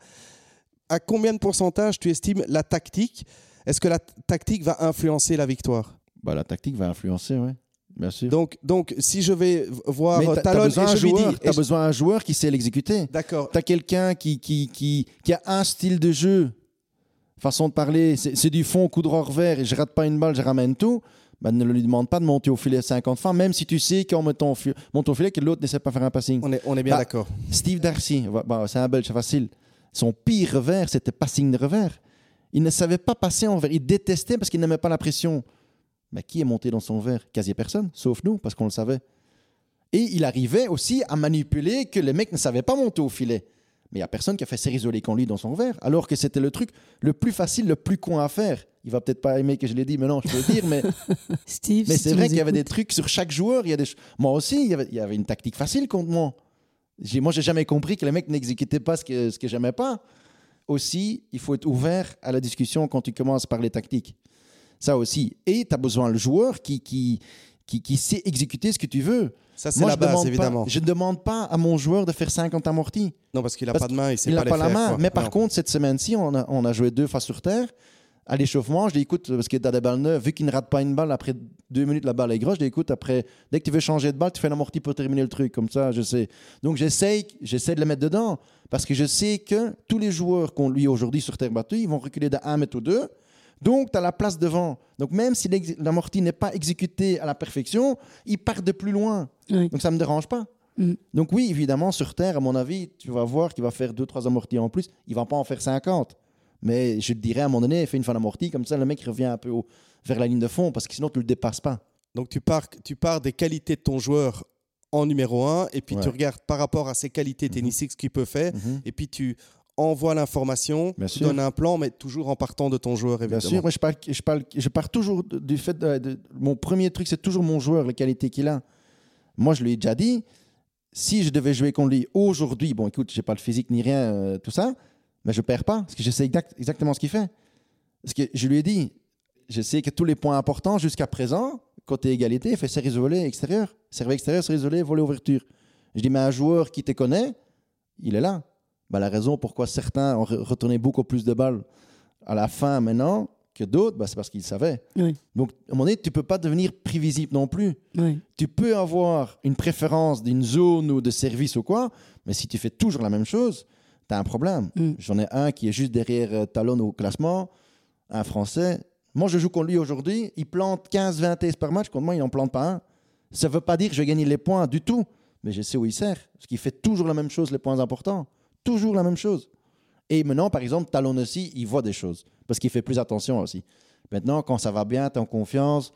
à combien de pourcentage tu estimes la tactique Est-ce que la tactique va influencer la victoire? Bah, la tactique va influencer, oui. Bien sûr. donc, donc, si je vais voir Mais t'as- t'as Talon besoin et d'un je lui joueur, dis, t'as et je- besoin d'un joueur qui sait l'exécuter. d'accord, Tu as quelqu'un qui, qui, qui, qui a un style de jeu, façon de parler, c'est du fond, coup droit revers, et je rate pas une balle, je ramène tout. Ben, ne lui demande pas de monter au filet 50 fois, même si tu sais qu'en mettant au monte au filet, que l'autre ne sait pas faire un passing. on est, on est bien Bah, d'accord. Steve Darcy, bah, c'est un belge, c'est facile. Son pire revers, c'était passing de revers. Il ne savait pas passer en verre. Il détestait parce qu'il n'aimait pas la pression. Mais qui est monté dans son verre? Quasi personne, sauf nous, parce qu'on le savait. Et il arrivait aussi à manipuler que les mecs ne savaient pas monter au filet. Mais il n'y a personne qui a fait série isolée qu'on lui dans son verre, alors que c'était le truc le plus facile, le plus con à faire. Il va peut-être pas aimer que je l'ai dit, mais non, je peux le dire, mais Steve, mais c'est vrai qu'il y avait des trucs sur chaque joueur. Il y a des... Moi aussi, il y, avait, il y avait une tactique facile contre moi. J'ai, moi, j'ai jamais compris que les mecs n'exécutaient pas ce que, ce que j'aimais pas. Aussi, il faut être ouvert à la discussion quand tu commences par les tactiques. Ça aussi. Et tu as besoin le joueur qui, qui, qui, qui sait exécuter ce que tu veux. Ça, c'est la base, évidemment. Pas, je ne demande pas à mon joueur de faire 50 amortis. Non, parce qu'il n'a pas de main, il sait Il pas n'a les pas la main. quoi. Mais par Non. contre, cette semaine-ci, on a, on a joué deux fois sur terre. À l'échauffement, je dis écoute, parce que dans des balles neuves, vu qu'il ne rate pas une balle, après deux minutes, la balle est grosse, je dis écoute, après, dès que tu veux changer de balle, tu fais un amorti pour terminer le truc. Comme ça, je sais. Donc, j'essaye, j'essaie de le mettre dedans. Parce que je sais que tous les joueurs qu'on lui aujourd'hui sur terre battue, ils vont reculer de 1 mètre ou 2. Donc, tu as la place devant. Donc, même si l'amorti n'est pas exécuté à la perfection, il part de plus loin. Oui. Donc, ça ne me dérange pas. Mm. Donc, oui, évidemment, sur Terre, à mon avis, tu vas voir qu'il va faire 2-3 amortis en plus. Il va pas en faire 50. Mais je te dirais, à un moment donné, fais une fin d'amorti, comme ça, le mec revient un peu au- vers la ligne de fond, parce que sinon, tu ne le dépasses pas. Donc tu pars, tu pars des qualités de ton joueur en numéro un, et puis Ouais. tu regardes par rapport à ses qualités tennistiques ce qu'il peut faire, Mhm. et puis tu envoies l'information, donnes un plan, mais toujours en partant de ton joueur, Bien sûr, moi, je, parle, je, parle, je pars toujours du fait de, de- Mon premier truc, c'est toujours mon joueur, les qualités qu'il a. Moi, je lui ai déjà dit, si je devais jouer contre lui aujourd'hui, bon, écoute, j'ai pas le physique ni rien, euh, tout ça, mais je perds pas, parce que je sais exact- exactement ce qu'il fait. Parce que je lui ai dit, je sais que tous les points importants jusqu'à présent, côté égalité, il fait série isolée extérieure, service extérieur, série isolée, volet ouverture. Je dis, mais un joueur qui te connaît, il est là. Ben, la raison pourquoi certains ont re- retourné beaucoup plus de balles à la fin maintenant que d'autres, ben, c'est parce qu'ils savaient. Oui. Donc, à un moment donné, tu ne peux pas devenir prévisible non plus. Oui. Tu peux avoir une préférence d'une zone ou de service ou quoi, mais si tu fais toujours la même chose, tu as un problème. Mm. J'en ai un qui est juste derrière euh, Talon au classement, un Français. Moi, je joue contre lui aujourd'hui, il plante 15-20 tests par match, contre moi, il n'en plante pas un. Ça ne veut pas dire que je vais gagner les points du tout, mais je sais où il sert, parce qu'il fait toujours la même chose, les points importants. Toujours la même chose. Et maintenant, par exemple, Talon aussi, il voit des choses, parce qu'il fait plus attention aussi. Maintenant, quand ça va bien, tu es en confiance,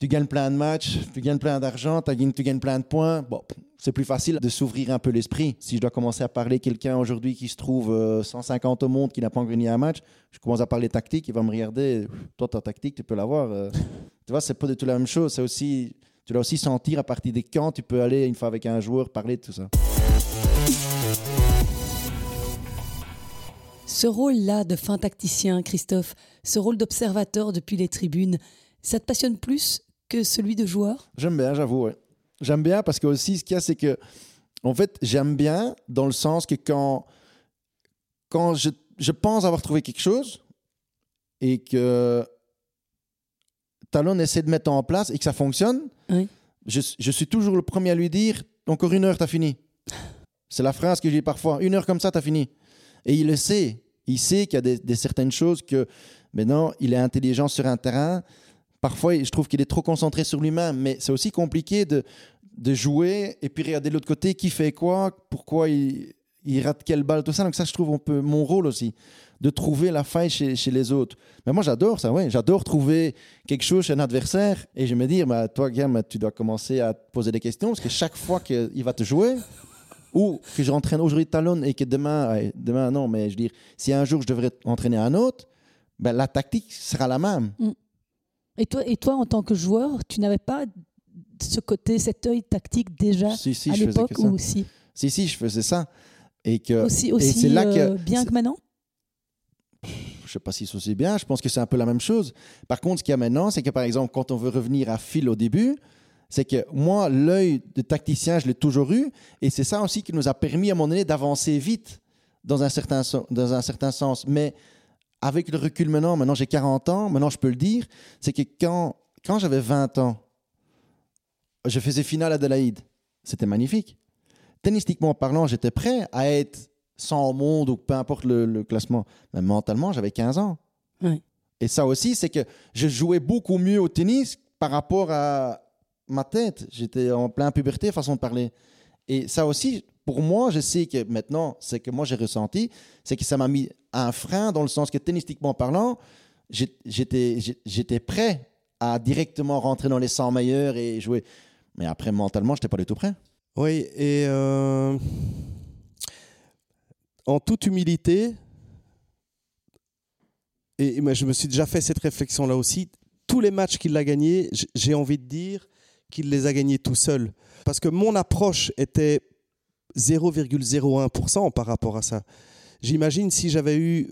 tu gagnes plein de matchs, tu gagnes plein d'argent, tu gagnes, tu gagnes plein de points. Bon, c'est plus facile de s'ouvrir un peu l'esprit. Si je dois commencer à parler quelqu'un aujourd'hui qui se trouve euh, 150 au monde, qui n'a pas encore gagné un match, je commence à parler tactique, il va me regarder. Toi, ta tactique, tu peux l'avoir. euh. tu vois, c'est pas du tout la même chose. C'est aussi, tu dois aussi sentir à partir des camps, tu peux aller une fois avec un joueur parler de tout ça. Ce rôle-là de fin tacticien, Christophe, ce rôle d'observateur depuis les tribunes, ça te passionne plus que celui de joueur? J'aime bien, j'avoue. ouais. J'aime bien parce que aussi, ce qu'il y a, c'est que, en fait, j'aime bien dans le sens que quand, quand je, je pense avoir trouvé quelque chose et que Talon essaie de mettre en place et que ça fonctionne, Oui. je, je suis toujours le premier à lui dire encore une heure, t'as fini. C'est la phrase que j'ai parfois. Une heure comme ça, t'as fini. Et il le sait. Il sait qu'il y a des, des certaines choses que maintenant, il est intelligent sur un terrain. Parfois, je trouve qu'il est trop concentré sur lui-même. Mais c'est aussi compliqué de, jouer et puis regarder de l'autre côté qui fait quoi, pourquoi il, rate quelle balle, tout ça. Donc ça, je trouve un peu mon rôle aussi, de trouver la faille chez, les autres. Mais moi, j'adore ça, ouais. J'adore trouver quelque chose chez un adversaire et je me dis, bah, toi, Guillaume, tu dois commencer à te poser des questions parce que chaque fois qu'il va te jouer, ou que je rentraîne aujourd'hui Talon et que demain, demain non, mais je veux dire, si un jour je devrais entraîner un autre, ben, la tactique sera la même. Et toi, et toi, en tant que joueur, tu n'avais pas ce côté, cet œil tactique déjà Si, si, à l'époque que ou aussi, Si, si, je faisais ça. Et que, aussi, et aussi c'est là que- euh, bien c'est- que maintenant? Je sais pas si c'est aussi bien, je pense que c'est un peu la même chose. Par contre, ce qu'il y a maintenant, c'est que par exemple, quand on veut revenir à fil au début, c'est que moi, l'œil de tacticien, je l'ai toujours eu, et c'est ça aussi qui nous a permis à un moment donné d'avancer vite dans un, certain, dans un certain sens. Mais avec le recul maintenant, maintenant j'ai 40 ans, maintenant je peux le dire, c'est que quand, quand j'avais 20 ans, je faisais finale à Adelaide. C'était magnifique. Tennistiquement parlant, j'étais prêt à être 100 au monde ou peu importe le, le classement. Mais mentalement, j'avais 15 ans. Et ça aussi, c'est que je jouais beaucoup mieux au tennis par rapport à ma tête. J'étais en plein puberté, façon de parler. Et ça aussi, pour moi, je sais que maintenant, c'est que moi j'ai ressenti, c'est que ça m'a mis un frein dans le sens que tennistiquement parlant, j'étais prêt à directement rentrer dans les 100 meilleurs et jouer. Mais après, mentalement, je n'étais pas du tout prêt. Oui, et euh, en toute humilité, et je me suis déjà fait cette réflexion-là aussi, tous les matchs qu'il a gagnés, j'ai envie de dire qu'il les a gagnés tout seul. Parce que mon approche était 0,01% par rapport à ça. J'imagine si j'avais eu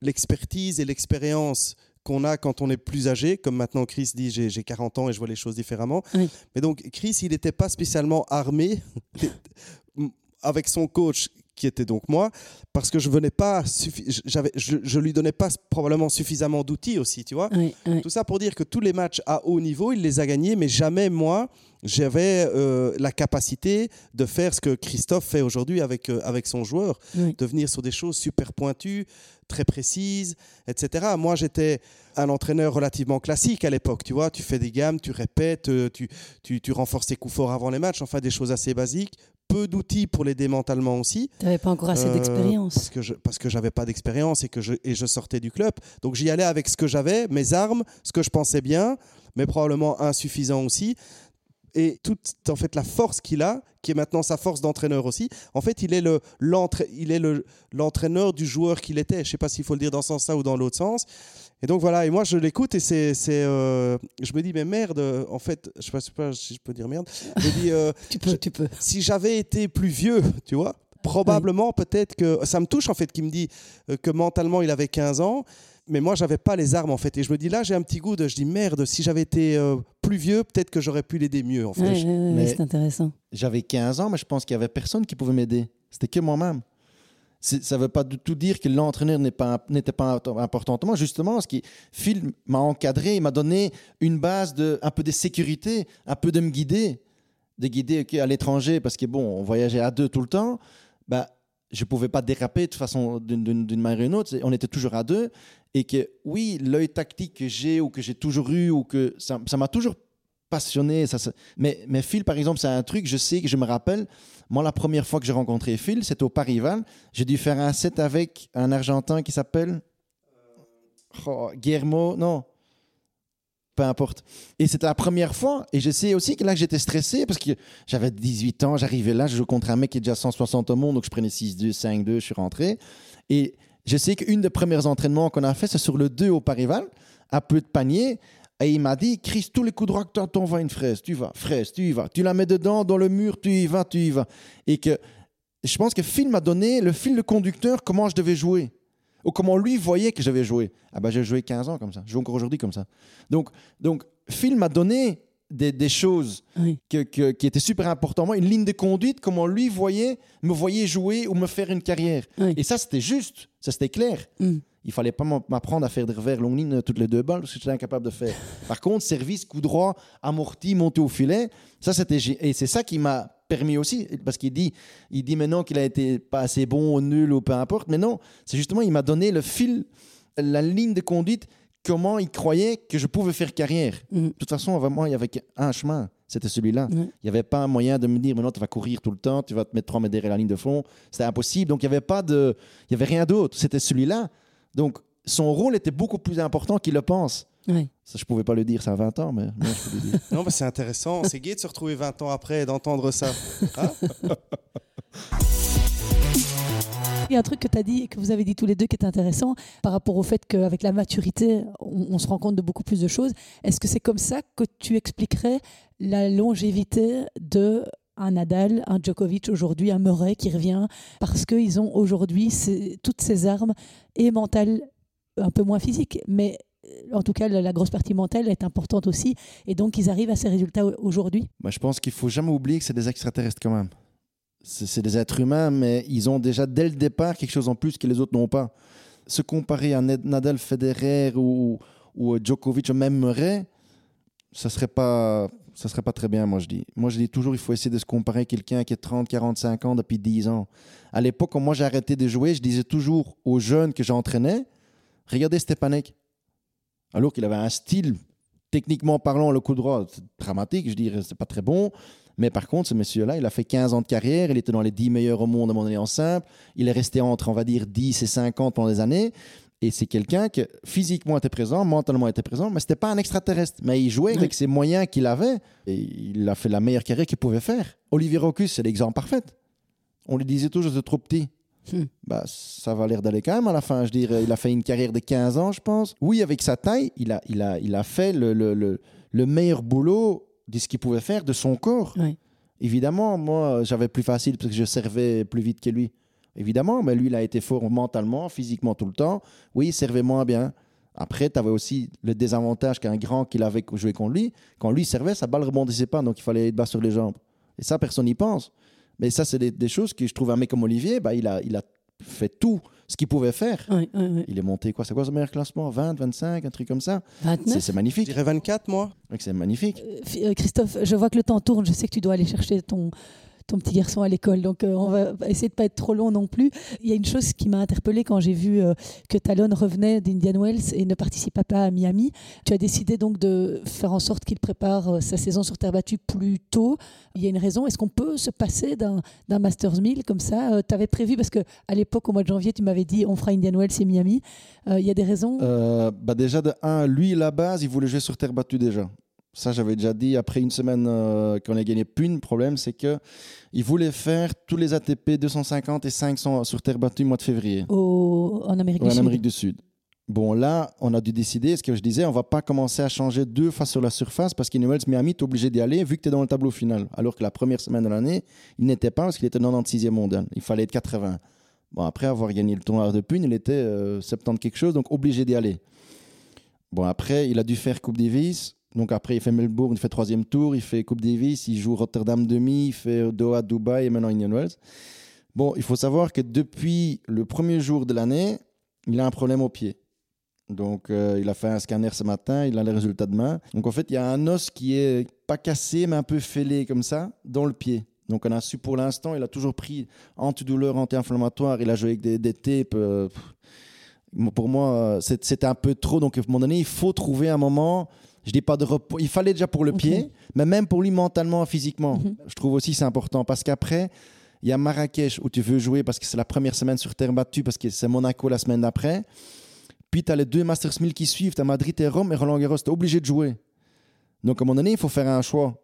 l'expertise et l'expérience qu'on a quand on est plus âgé, comme maintenant Chris dit j'ai j'ai 40 ans et je vois les choses différemment. Oui. Mais donc Chris, il n'était pas spécialement armé avec son coach qui était donc moi, parce que je venais pas, je, je lui donnais pas probablement suffisamment d'outils aussi, tu vois. Oui, oui. Tout ça pour dire que tous les matchs à haut niveau, il les a gagnés, mais jamais moi, j'avais euh, la capacité de faire ce que Christophe fait aujourd'hui avec, euh, avec son joueur, Oui. de venir sur des choses super pointues, très précises, etc. Moi, j'étais un entraîneur relativement classique à l'époque, tu vois, tu fais des gammes, tu répètes, euh, tu, tu, tu renforces tes coups forts avant les matchs, enfin des choses assez basiques, peu d'outils pour l'aider mentalement aussi. Tu n'avais pas encore assez Euh, d'expérience. Parce que je parce que j'avais pas d'expérience et que je et je sortais du club. Donc j'y allais avec ce que j'avais, mes armes, ce que je pensais bien, mais probablement insuffisant aussi. Et toute en fait la force qu'il a, qui est maintenant sa force d'entraîneur aussi. En fait, il est le il est le l'entraîneur du joueur qu'il était. Je sais pas s'il faut le dire dans ce sens-là ou dans l'autre sens. Et donc voilà, et moi je l'écoute et c'est c'est euh, je me dis mais merde, en fait, je sais pas, je sais pas si je peux dire merde. Je me dis euh, Tu peux, tu peux. si j'avais été plus vieux, tu vois, probablement peut-être que ça me touche en fait qu'il me dit euh, que mentalement il avait 15 ans, mais moi j'avais pas les armes en fait et je me dis là j'ai un petit goût de je dis merde, si j'avais été euh, plus vieux, peut-être que j'aurais pu l'aider mieux en fait. Ouais, ouais, ouais, mais- c'est intéressant. J'avais 15 ans, mais je pense qu'il y avait personne qui pouvait m'aider. C'était que moi-même. Ça ne veut pas du tout dire que l'entraîneur pas- n'était pas, important. Moi, justement, ce qui Phil m'a encadré, il m'a donné une base de un peu de sécurité, un peu de me guider, de guider à l'étranger, parce que bon, on voyageait à deux tout le temps. Bah, je pouvais pas déraper de façon d'une- manière ou d'une autre. On était toujours à deux, et que oui, l'œil tactique que j'ai ou que j'ai toujours eu ou que ça m'a toujours passionné. Mais, Phil, par exemple, c'est un truc, je sais que je me rappelle, moi, la première fois que j'ai rencontré Phil, c'était au Parival. J'ai dû faire un set avec un Argentin qui s'appelle oh, Guillermo, non, peu importe. Et c'était la première fois, et je sais aussi que là, j'étais stressé parce que j'avais 18 ans, j'arrivais là, je joue contre un mec qui est déjà 160 au monde, donc je prenais 6-2, 5-2, je suis rentré. Et je sais qu'une des premières entraînements qu'on a fait, c'est sur le 2 au Parival, un peu de panier. Et il m'a dit, Chris, tous les coups droits que tu t'envoies une fraise, tu vas, fraise, tu y vas. Tu la mets dedans, dans le mur, tu y vas, tu y vas. Et que je pense que Phil m'a donné le fil de conducteur, comment je devais jouer. Ou comment lui voyait que j'avais joué. Ah ben j'ai joué 15 ans comme ça. Je joue encore aujourd'hui comme ça. Donc, donc Phil m'a donné des, des choses Oui. que- que- qui étaient super importantes. pour moi. Une ligne de conduite, comment lui voyait, me voyait jouer ou me faire une carrière. Oui. Et ça, c'était juste. Ça, c'était clair. Mm. Il fallait pas m'apprendre à faire des revers longue ligne toutes les deux balles, parce que j'étais incapable de faire. Par contre, service, coup droit, amorti, monté au filet, ça c'était et c'est ça qui m'a permis aussi, parce qu'il dit, il dit maintenant qu'il a été pas assez bon, nul ou peu importe, mais non, c'est justement il m'a donné le fil, la ligne de conduite, comment il croyait que je pouvais faire carrière. Mm. De toute façon, vraiment, il y avait un chemin, c'était celui-là. Ouais. Il n'y avait pas un moyen de me dire maintenant tu vas courir tout le temps, tu vas te mettre 3 mètres derrière la ligne de fond. C'était impossible. Donc il n'y avait pas de, il y avait rien d'autre. C'était celui-là. Donc son rôle était beaucoup plus important qu'il le pense. Ouais. Ça, je pouvais pas le dire, ça a 20 ans, mais moi, je peux le dire. Non, bah, c'est intéressant. C'est gai de se retrouver 20 ans après et d'entendre ça. Hein? Il y a un truc que tu as dit et que vous avez dit tous les deux qui est intéressant par rapport au fait qu'avec la maturité, on, se rend compte de beaucoup plus de choses. Est-ce que c'est comme ça que tu expliquerais la longévité de un Nadal, un Djokovic aujourd'hui, un Murray qui revient parce qu'ils ont aujourd'hui toutes ces armes et mentales, un peu moins physiques, mais euh, en tout cas la, grosse partie mentale est importante aussi et donc ils arrivent à ces résultats au- aujourd'hui. Moi, je pense qu'il faut jamais oublier que c'est des extraterrestres quand même. C'est des êtres humains, mais ils ont déjà dès le départ quelque chose en plus que les autres n'ont pas. Se comparer à Nadal, Federer ou, ou Djokovic ou même Murray, ça serait pas serait pas très bien, moi je dis. Moi je dis toujours il faut essayer de se comparer à quelqu'un qui a 30, 45 ans depuis 10 ans. À l'époque, quand moi j'ai arrêté de jouer, je disais toujours aux jeunes que j'entraînais, regardez Stepanek. Alors qu'il avait un style, techniquement parlant, le coup droit, dramatique, je dirais, c'est pas très bon. Mais par contre, ce monsieur-là, il a fait 15 ans de carrière, il était dans les 10 meilleurs au monde à mon en simple, il est resté entre, on va dire, 10 et 50 pendant des années. Et c'est quelqu'un qui physiquement était présent, mentalement était présent, mais c'était pas un extraterrestre. Mais il jouait avec ses moyens qu'il avait et il a fait la meilleure carrière qu'il pouvait faire. Olivier Rocus, c'est l'exemple parfait. On lui disait toujours, c'est trop petit. Hmm. Bah, ça va l'air d'aller quand même à la fin. Je dirais, il a fait une carrière de 15 ans, je pense. Oui, avec sa taille, il a, il a, il a fait le, le, le, le meilleur boulot de ce qu'il pouvait faire de son corps. Évidemment, moi, j'avais plus facile parce que je servais plus vite que lui. Évidemment, mais lui, il a été fort mentalement, physiquement tout le temps. Oui, il servait moins bien. Après, tu avais aussi le désavantage qu'un grand qu'il avait joué contre lui. Quand lui servait, sa balle rebondissait pas, donc il fallait être bas sur les jambes. Et ça, personne n'y pense. Mais ça, c'est des, des choses que je trouve un mec comme Olivier, bah, il, a, il a fait tout ce qu'il pouvait faire. Il est monté, quoi C'est quoi son meilleur classement? 20, 25, un truc comme ça? 29 C'est c'est Je magnifique. dirais 24, moi. C'est magnifique. Euh, euh, Christophe, je vois que le temps tourne. Je sais que tu dois aller chercher ton, petit garçon à l'école. Donc, euh, on va essayer de pas être trop long non plus. Il y a une chose qui m'a interpellée quand j'ai vu euh, que Talon revenait d'Indian Wells et ne participait pas à Miami. Tu as décidé donc de faire en sorte qu'il prépare euh, sa saison sur terre battue plus tôt. Il y a une raison. Est-ce qu'on peut se passer d'un Masters 1000 comme ça? Tu avais prévu, parce qu'à l'époque, au mois de janvier, tu m'avais dit on fera Indian Wells et Miami. Il y a des raisons? Bah déjà, de un, lui, la base, il voulait jouer sur terre battue déjà. Ça, j'avais déjà dit après une semaine euh, qu'on a gagné plus. Le problème, c'est que il voulait faire tous les ATP 250 et 500 sur terre battue au mois de février, au- en Amérique du en Sud Amérique du Sud. Bon, là, on a dû décider, ce que je disais, on va pas commencer à changer deux fois sur la surface parce qu'Inwells Miami, tu es obligé d'y aller vu que tu es dans le tableau final. Alors que la première semaine de l'année, il n'était pas parce qu'il était 96e mondial. Il fallait être 80. Bon, après avoir gagné le tournoi de Pune, il était euh, 70 quelque chose, donc obligé d'y aller. Bon, après, il a dû faire Coupe Davis. Donc après, il fait Melbourne, il fait troisième tour, il fait Coupe Davis, il joue Rotterdam demi, il fait Doha, Dubaï et maintenant Indian Wells. Bon, il faut savoir que depuis le premier jour de l'année, il a un problème au pied. Donc, euh, il a fait un scanner ce matin, il a les résultats demain. Donc, en fait, il y a un os qui est pas cassé, mais un peu fêlé comme ça, dans le pied. Donc, on a su pour l'instant, il a toujours pris antidouleur, anti-inflammatoire, il a joué avec des, des tapes. euh, pour moi, c'était un peu trop. Donc, à un moment donné, il faut trouver un moment. Je dis pas de repos. Il fallait déjà pour le pied, mais même pour lui mentalement, physiquement. Mhm. Je trouve aussi c'est important parce qu'après, il y a Marrakech où tu veux jouer parce que c'est la première semaine sur terre battue, parce que c'est Monaco la semaine d'après. Puis tu as les deux Masters 1000 qui suivent, tu as Madrid et Rome et Roland Garros, tu es obligé de jouer. Donc à un moment donné, il faut faire un choix.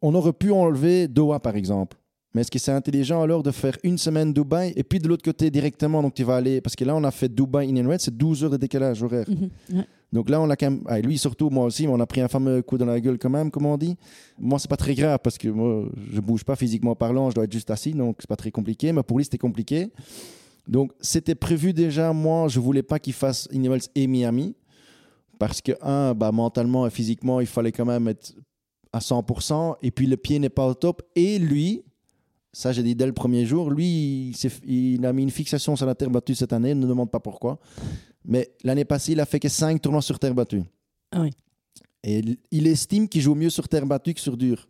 On aurait pu enlever Doha par exemple. Mais est-ce que c'est intelligent alors de faire une semaine Dubaï et puis de l'autre côté directement, donc tu vas aller. Parce que là, on a fait Dubaï in Red, c'est 12 heures de décalage horaire. Mhm. Ouais. Donc là, on a quand même. ah, lui, surtout, moi aussi, on a pris un fameux coup dans la gueule quand même, comme on dit. Moi, c'est pas très grave parce que moi, je bouge pas physiquement parlant, je dois être juste assis, donc c'est pas très compliqué. Mais pour lui, c'était compliqué. Donc, c'était prévu déjà. Moi, je voulais pas qu'il fasse Wells et Miami. Parce que, un, bah, mentalement et physiquement, il fallait quand même être à 100%. Et puis, le pied n'est pas au top. Et lui, ça, j'ai dit dès le premier jour, lui, il, il a mis une fixation sur la terre battue cette année. Ne demande pas pourquoi. Mais l'année passée, il a fait que 5 tournois sur terre battue. Ah oui. Et il- estime qu'il joue mieux sur terre battue que sur dur.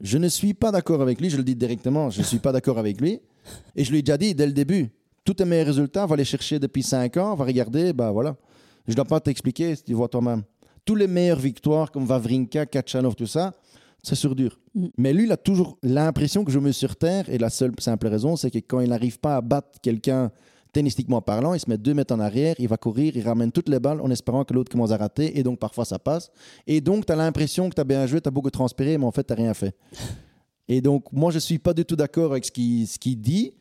Je ne suis pas d'accord avec lui, je le dis directement, je ne suis pas d'accord avec lui. Et je lui ai déjà dit dès le début, tous tes meilleurs résultats, on va les chercher depuis 5 ans, on va regarder, bah voilà. Je ne dois pas t'expliquer, tu vois toi-même. Tous les meilleures victoires comme Vavrinka, Kachanov, tout ça, c'est sur dur. Mm. Mais lui, il a toujours l'impression que je me sur terre, et la seule simple raison, c'est que quand il n'arrive pas à battre quelqu'un tennistiquement parlant, il se met deux mètres en arrière, il va courir, il ramène toutes les balles en espérant que l'autre commence à rater, et donc parfois ça passe. Et donc, tu as l'impression que tu as bien joué, tu as beaucoup transpiré, mais en fait, tu rien fait. Et donc, moi, je ne suis pas du tout d'accord avec ce qu'il ce dit,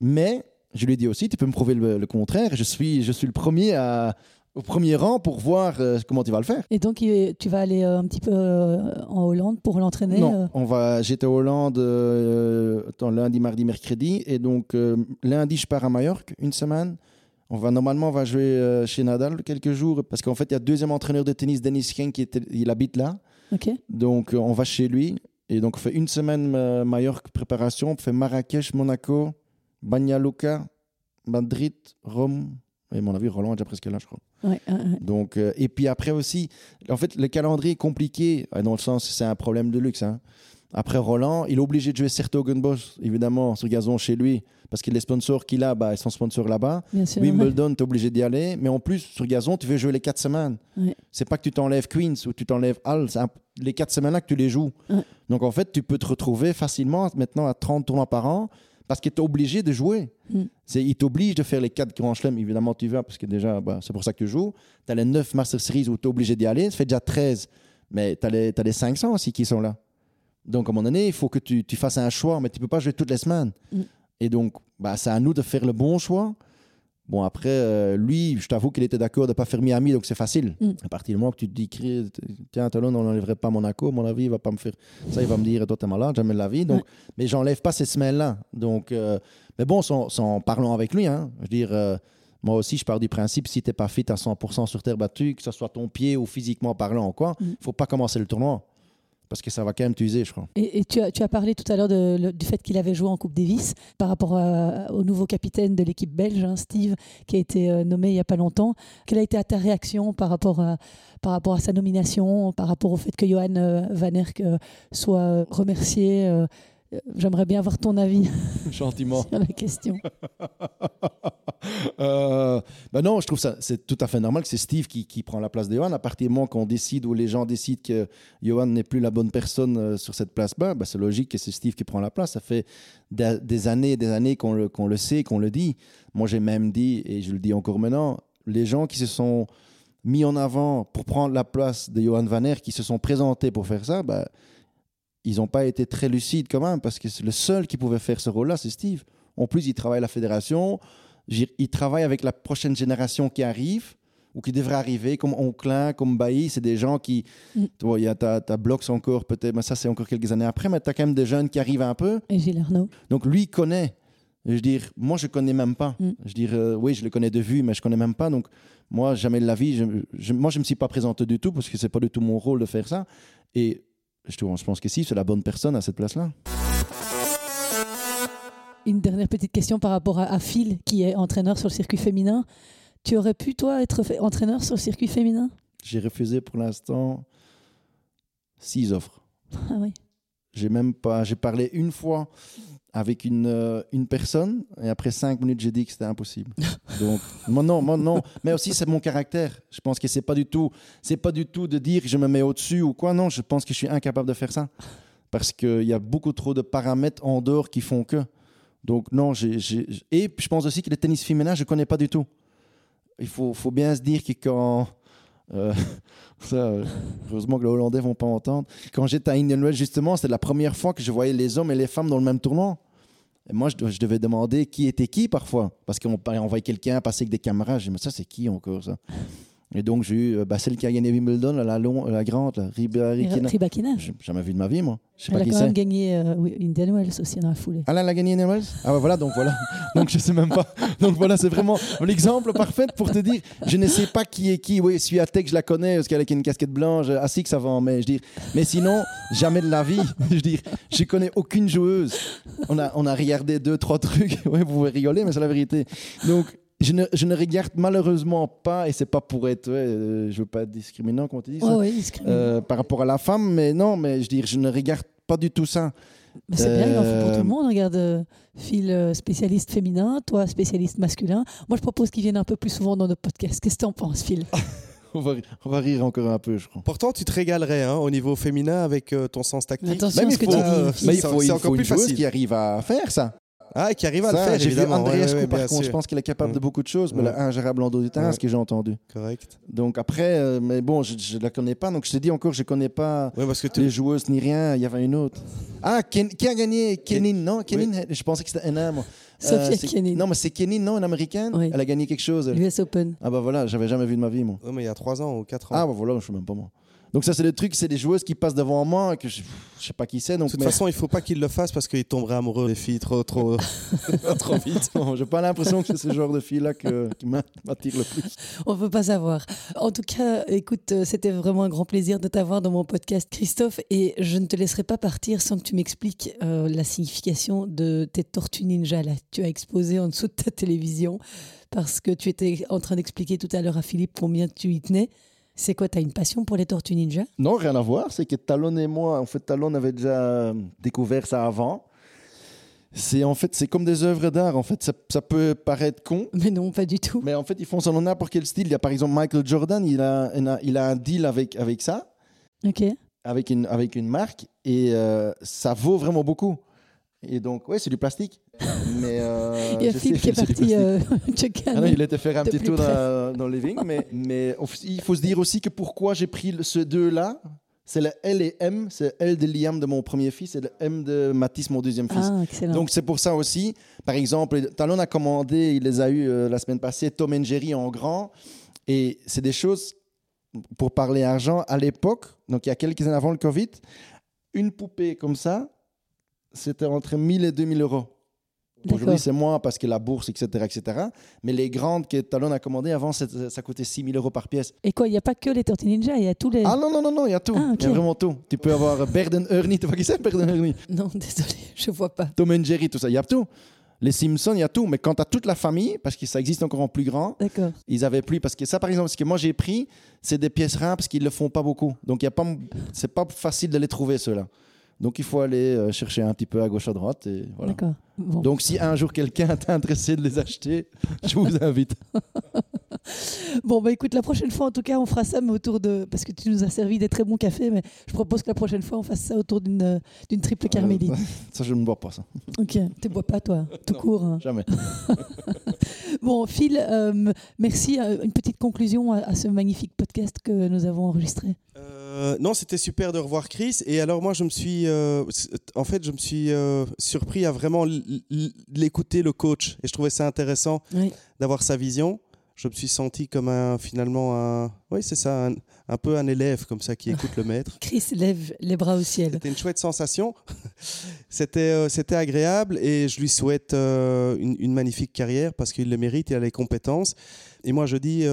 mais je lui ai dit aussi, tu peux me prouver le, le contraire. Je suis, je suis le premier à, au premier rang pour voir euh, comment tu vas le faire. Et donc, tu vas aller euh, un petit peu euh, en Hollande pour l'entraîner Non, on va. J'étais en Hollande attends, lundi, mardi, mercredi, et donc lundi je pars à Majorque une semaine. On va normalement on va jouer chez Nadal quelques jours parce qu'en fait il y a deuxième entraîneur de tennis Denis Ken qui était, il habite là, Ok. donc on va chez lui et donc on fait une semaine Majorque préparation, on fait Marrakech, Monaco, Banja Luka, Madrid, Rome. Et à mon avis Roland est déjà presque là je crois. Ouais, ouais, ouais. Donc, euh, et puis après aussi, en fait, le calendrier est compliqué, euh, dans le sens c'est un problème de luxe. hein. Après Roland, il est obligé de jouer Sertogenbosch, évidemment, sur gazon chez lui, parce que les sponsors qu'il a, bah, ils sont sponsors là-bas. Wimbledon, tu es obligé d'y aller. Mais en plus, sur gazon, tu veux jouer les quatre semaines. Ouais. C'est pas que tu t'enlèves Queens ou tu t'enlèves Hall, c'est un- les quatre semaines-là que tu les joues. Ouais. Donc en fait, tu peux te retrouver facilement maintenant à 30 tournois par an parce qu'il est obligé de jouer. Mm. C'est, il t'oblige de faire les quatre grands chelems. Évidemment, tu vas parce que déjà, bah, c'est pour ça que tu joues. Tu as les 9 Master Series où tu es obligé d'y aller. Ça fait déjà 13. Mais tu as les, t'as les 500 aussi qui sont là. Donc à un moment donné, il faut que tu, tu fasses un choix, mais tu peux pas jouer toutes les semaines. Mm. Et donc, bah, c'est à nous de faire le bon choix. Bon, après, euh, lui, je t'avoue qu'il était d'accord de ne pas faire Miami, donc c'est facile. Mm. À partir du moment que tu te dis, tiens, Talon, on n'enlèverait pas Monaco, à mon avis, il va pas me faire. Ça, il va me dire, toi, t'es malade, jamais de la vie. Donc, Mais j'enlève pas ces semaines-là. Donc, euh, mais bon, sans, sans parlons avec lui, hein. je veux dire, euh, moi aussi, je pars du principe, si t'es pas fit à 100% sur terre battue, que ce soit ton pied ou physiquement parlant quoi, Mm. faut pas commencer le tournoi. Parce que ça va quand même t'user, je crois. Et, et tu, as, tu as parlé tout à l'heure du fait qu'il avait joué en Coupe Davis par rapport à- au nouveau capitaine de l'équipe belge, hein, Steve, qui a été euh, nommé il n'y a pas longtemps. Quelle a été ta réaction par rapport à, par rapport à sa nomination, par rapport au fait que Johan euh, Van Erck euh, soit euh, remercié euh, euh, J'aimerais bien avoir ton avis Gentiment. sur la question. Euh, ben non, je trouve ça c'est tout à fait normal que c'est Steve qui, qui prend la place de Johan. À partir du moment qu'on décide ou les gens décident que Johan n'est plus la bonne personne euh, sur cette place-là, ben c'est logique que c'est Steve qui prend la place. Ça fait des, années et des années qu'on le, qu'on le sait, qu'on le dit. Moi, j'ai même dit, et je le dis encore maintenant, les gens qui se sont mis en avant pour prendre la place de Johan Van Aert, qui se sont présentés pour faire ça, ben, ils n'ont pas été très lucides quand même, parce que le seul qui pouvait faire ce rôle-là, c'est Steve. En plus, il travaille à la fédération. J'ai- Il travaille avec la prochaine génération qui arrive ou qui devrait arriver, comme Onclin, comme Bailly. C'est des gens qui. Mm. Tu vois, il y a ta, ta Blox encore, peut-être, mais ça, c'est encore quelques années après, mais tu as quand même des jeunes qui arrivent un peu. Et Gilles Arnaud Donc, lui, il connaît. Je veux dire, moi, je connais même pas. Mm. Je veux dire, euh, oui, je le connais de vue, mais je connais même pas. Donc, moi, jamais de la vie, je, je- moi, je me suis pas présenté du tout parce que c'est pas du tout mon rôle de faire ça. Et je, je pense que si, c'est la bonne personne à cette place-là. Une dernière petite question par rapport à, à Phil, qui est entraîneur sur le circuit féminin. Tu aurais pu, toi, être entraîneur sur le circuit féminin? J'ai refusé pour l'instant six offres. Ah oui. J'ai même pas. J'ai parlé une fois avec une, euh, une personne et après cinq minutes, j'ai dit que c'était impossible. Donc, moi non, moi non. Mais aussi, c'est mon caractère. Je pense que c'est pas du tout. C'est pas du tout de dire que je me mets au-dessus ou quoi. Non, je pense que je suis incapable de faire ça parce qu'il y a beaucoup trop de paramètres en dehors qui font que. Donc non, j'ai- et je pense aussi que le tennis féminin, je connais pas du tout. Il faut, faut bien se dire que quand euh, heureusement que les Hollandais vont pas entendre. Quand j'étais à Indian justement, c'était la première fois que je voyais les hommes et les femmes dans le même tournoi. Et moi, je, devais demander qui était qui parfois. Parce qu'on on voyait quelqu'un passer avec des caméras. Je dis, mais ça, c'est qui encore ça? Et donc, j'ai eu euh, bah, celle qui a gagné Wimbledon, la, long, la grande, la Ribakina. Ribakina. J'ai jamais vu de ma vie, moi. Je sais Elle pas a qui quand même gagné euh, oui, Indian Wells aussi dans la foulée. Ah là, elle a gagné Indian Wells? Ah bah voilà, donc voilà. donc je sais même pas. Donc voilà, c'est vraiment l'exemple parfait pour te dire, je ne sais pas qui est qui. Oui, Swiatek, je la connais parce qu'elle a une casquette blanche. Assis que ça va en mais je dis. Mais sinon, jamais de la vie. Je veux dire, je connais aucune joueuse. On a, on a regardé deux, trois trucs. Ouais, vous pouvez rigoler, mais c'est la vérité. Donc je ne, je ne regarde malheureusement pas, et c'est pas pour être, ouais, euh, je veux pas être discriminant, comment tu dis ça, Oh, oui, euh, par rapport à la femme, mais non, mais je dire, je ne regarde pas du tout ça. Mais c'est bien, il en faut pour euh, tout le monde. Regarde, euh, Phil, euh, spécialiste féminin, toi, spécialiste masculin. Moi, je propose qu'il vienne un peu plus souvent dans notre podcast. Qu'est-ce que tu en penses, Phil? On va, on va rire encore un peu, je crois. Pourtant, tu te régalerais hein, au niveau féminin avec euh, ton sens tactique. Attention Même à il ce que faut, tu euh, dis. mais il C'est- encore faut plus une joueuse facile. qui arrive à faire ça. Ah, qui arrive à Ça, le faire, J'ai vu. Andreescu, Ouais, ouais, par contre, je pense qu'il est capable de Ouais. beaucoup de choses, mais Ouais. là, ingérable en dos du terrain, Ouais. ce que j'ai entendu. Correct. Donc après, euh, mais bon, je ne la connais pas, donc je te dis encore, je connais pas Ouais, parce que les joueuses ni rien. Il y avait une autre. Ah, Ken- qui a gagné? Kenin, non Kenin, je pensais que c'était moi. Sophia c'est- Kenin. Non, mais c'est Kenin, non, une américaine? Oui. Elle a gagné quelque chose. elle. L'US Open. Ah bah voilà, j'avais jamais vu de ma vie, moi. Ouais, mais il y a 3 ans ou 4 ans. Ah bah voilà, je sais même pas moi. Donc ça, c'est des trucs, c'est des joueuses qui passent devant moi et que je, je sais pas qui c'est. de toute mais- façon, il faut pas qu'il le fasse parce qu'il tomberait amoureux des filles trop, trop, trop vite. J'ai pas l'impression que c'est ce genre de fille-là que- qui m'a- m'attire le plus. On ne peut pas savoir. En tout cas, écoute, c'était vraiment un grand plaisir de t'avoir dans mon podcast, Christophe. Et je ne te laisserai pas partir sans que tu m'expliques euh, la signification de tes tortues ninja. Là, tu as exposé en dessous de ta télévision parce que tu étais en train d'expliquer tout à l'heure à Philippe combien tu y tenais. C'est quoi, tu as une passion pour les tortues ninja? Non, rien à voir. C'est que Talon et moi, en fait, Talon avait déjà euh, découvert ça avant. C'est en fait, c'est comme des œuvres d'art. En fait, ça, ça peut paraître con, Mais non, pas du tout. mais en fait, ils font ça dans n'importe quel style. Il y a par exemple Michael Jordan, il a, il a, il a un deal avec, avec ça, Ok. avec une, avec une marque, et euh, ça vaut vraiment beaucoup. Et donc, ouais, c'est du plastique. Mais euh, Il y a sais, qui est parti euh. Ah non, il était faire un petit tour dans, dans le living, mais, mais il faut se dire aussi que pourquoi j'ai pris ce deux-là, c'est le L et M, c'est L de Liam de mon premier fils et le M de Mathis, mon deuxième fils. Ah. Donc c'est pour ça aussi, par exemple, Talon a commandé, il les a eu euh, la semaine passée, Tom and Jerry en grand, et c'est des choses, pour parler argent, à l'époque, donc il y a quelques années avant le Covid, une poupée comme ça, c'était entre 1000 et 2000 euros. Aujourd'hui, c'est moins parce que la bourse, etc., etc. Mais les grandes que Talon a commandées avant, ça coûtait 6000 euros par pièce. Et quoi, il n'y a pas que les tortues ninja, il y a tous les. Ah non, non, non, non, il y a tout. Ah, Il y a vraiment tout. Tu peux avoir Berden Ernie, tu vois qui c'est Berden Ernie? Non, désolé, je vois pas. Tom and Jerry, tout ça, il y a tout. Les Simpsons, il y a tout. Mais quand tu as toute la famille, parce que ça existe encore en plus grand, ils avaient plus. Parce que ça, par exemple, ce que moi j'ai pris, c'est des pièces rares parce qu'ils ne le font pas beaucoup. Donc, il y a pas, c'est pas facile de les trouver, ceux-là. Donc, il faut aller euh, chercher un petit peu à gauche, à droite. Et voilà. Bon. Donc, si un jour quelqu'un est intéressé de les acheter, je vous invite. Bon, bah écoute, la prochaine fois, en tout cas, on fera ça, mais autour de. Parce que tu nous as servi des très bons cafés, mais je propose que la prochaine fois, on fasse ça autour d'une euh, triple carmélite. Ça, je ne bois pas ça. Ok, tu bois pas, toi, tout court. hein. Jamais. Bon, Phil, euh, merci. Euh, Une petite conclusion à, à ce magnifique podcast que nous avons enregistré. Euh, non, c'était super de revoir Chris. Et alors moi, je me suis, euh, en fait, je me suis euh, surpris à vraiment l'écouter, le coach. Et je trouvais ça intéressant Oui. d'avoir sa vision. Je me suis senti comme un, finalement, un, oui, c'est ça, un, un peu un élève comme ça qui écoute le maître. Chris lève les bras au ciel. C'était une chouette sensation. C'était c'était agréable et je lui souhaite une, une magnifique carrière parce qu'il le mérite, il a les compétences. Et moi, je dis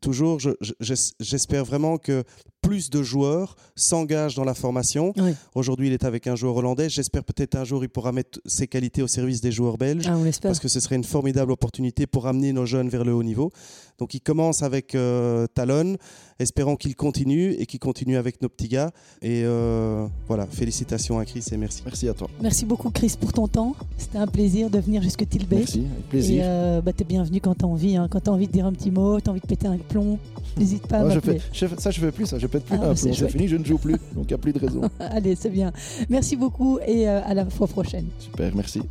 toujours, je- je- j'es- j'espère vraiment que plus de joueurs s'engagent dans la formation. Oui. Aujourd'hui, il est avec un joueur hollandais. J'espère peut-être un jour il pourra mettre ses qualités au service des joueurs belges. Ah, on l'espère. Parce que ce serait une formidable opportunité pour amener nos jeunes vers le haut niveau. Donc il commence avec euh, Talon, espérons qu'il continue et qu'il continue avec nos petits gars. Et euh, voilà, félicitations à Chris et merci. Merci à toi. Merci beaucoup, Chris, pour ton temps. C'était un plaisir de venir jusque Tilbeek. Merci, avec Et plaisir. euh, bah, t'es bienvenu quand t'as envie. hein. Quand t'as envie de dire un petit mot, t'as envie de péter un plomb, n'hésite pas à Ah, je m'appeler. fais, je fais- ça, je fais plus, ça. Je pète plus. Ah, c'est fini, je ne joue plus. Donc, il n'y a plus de raison. Allez, c'est bien. Merci beaucoup et euh, à la fois prochaine. Super, merci.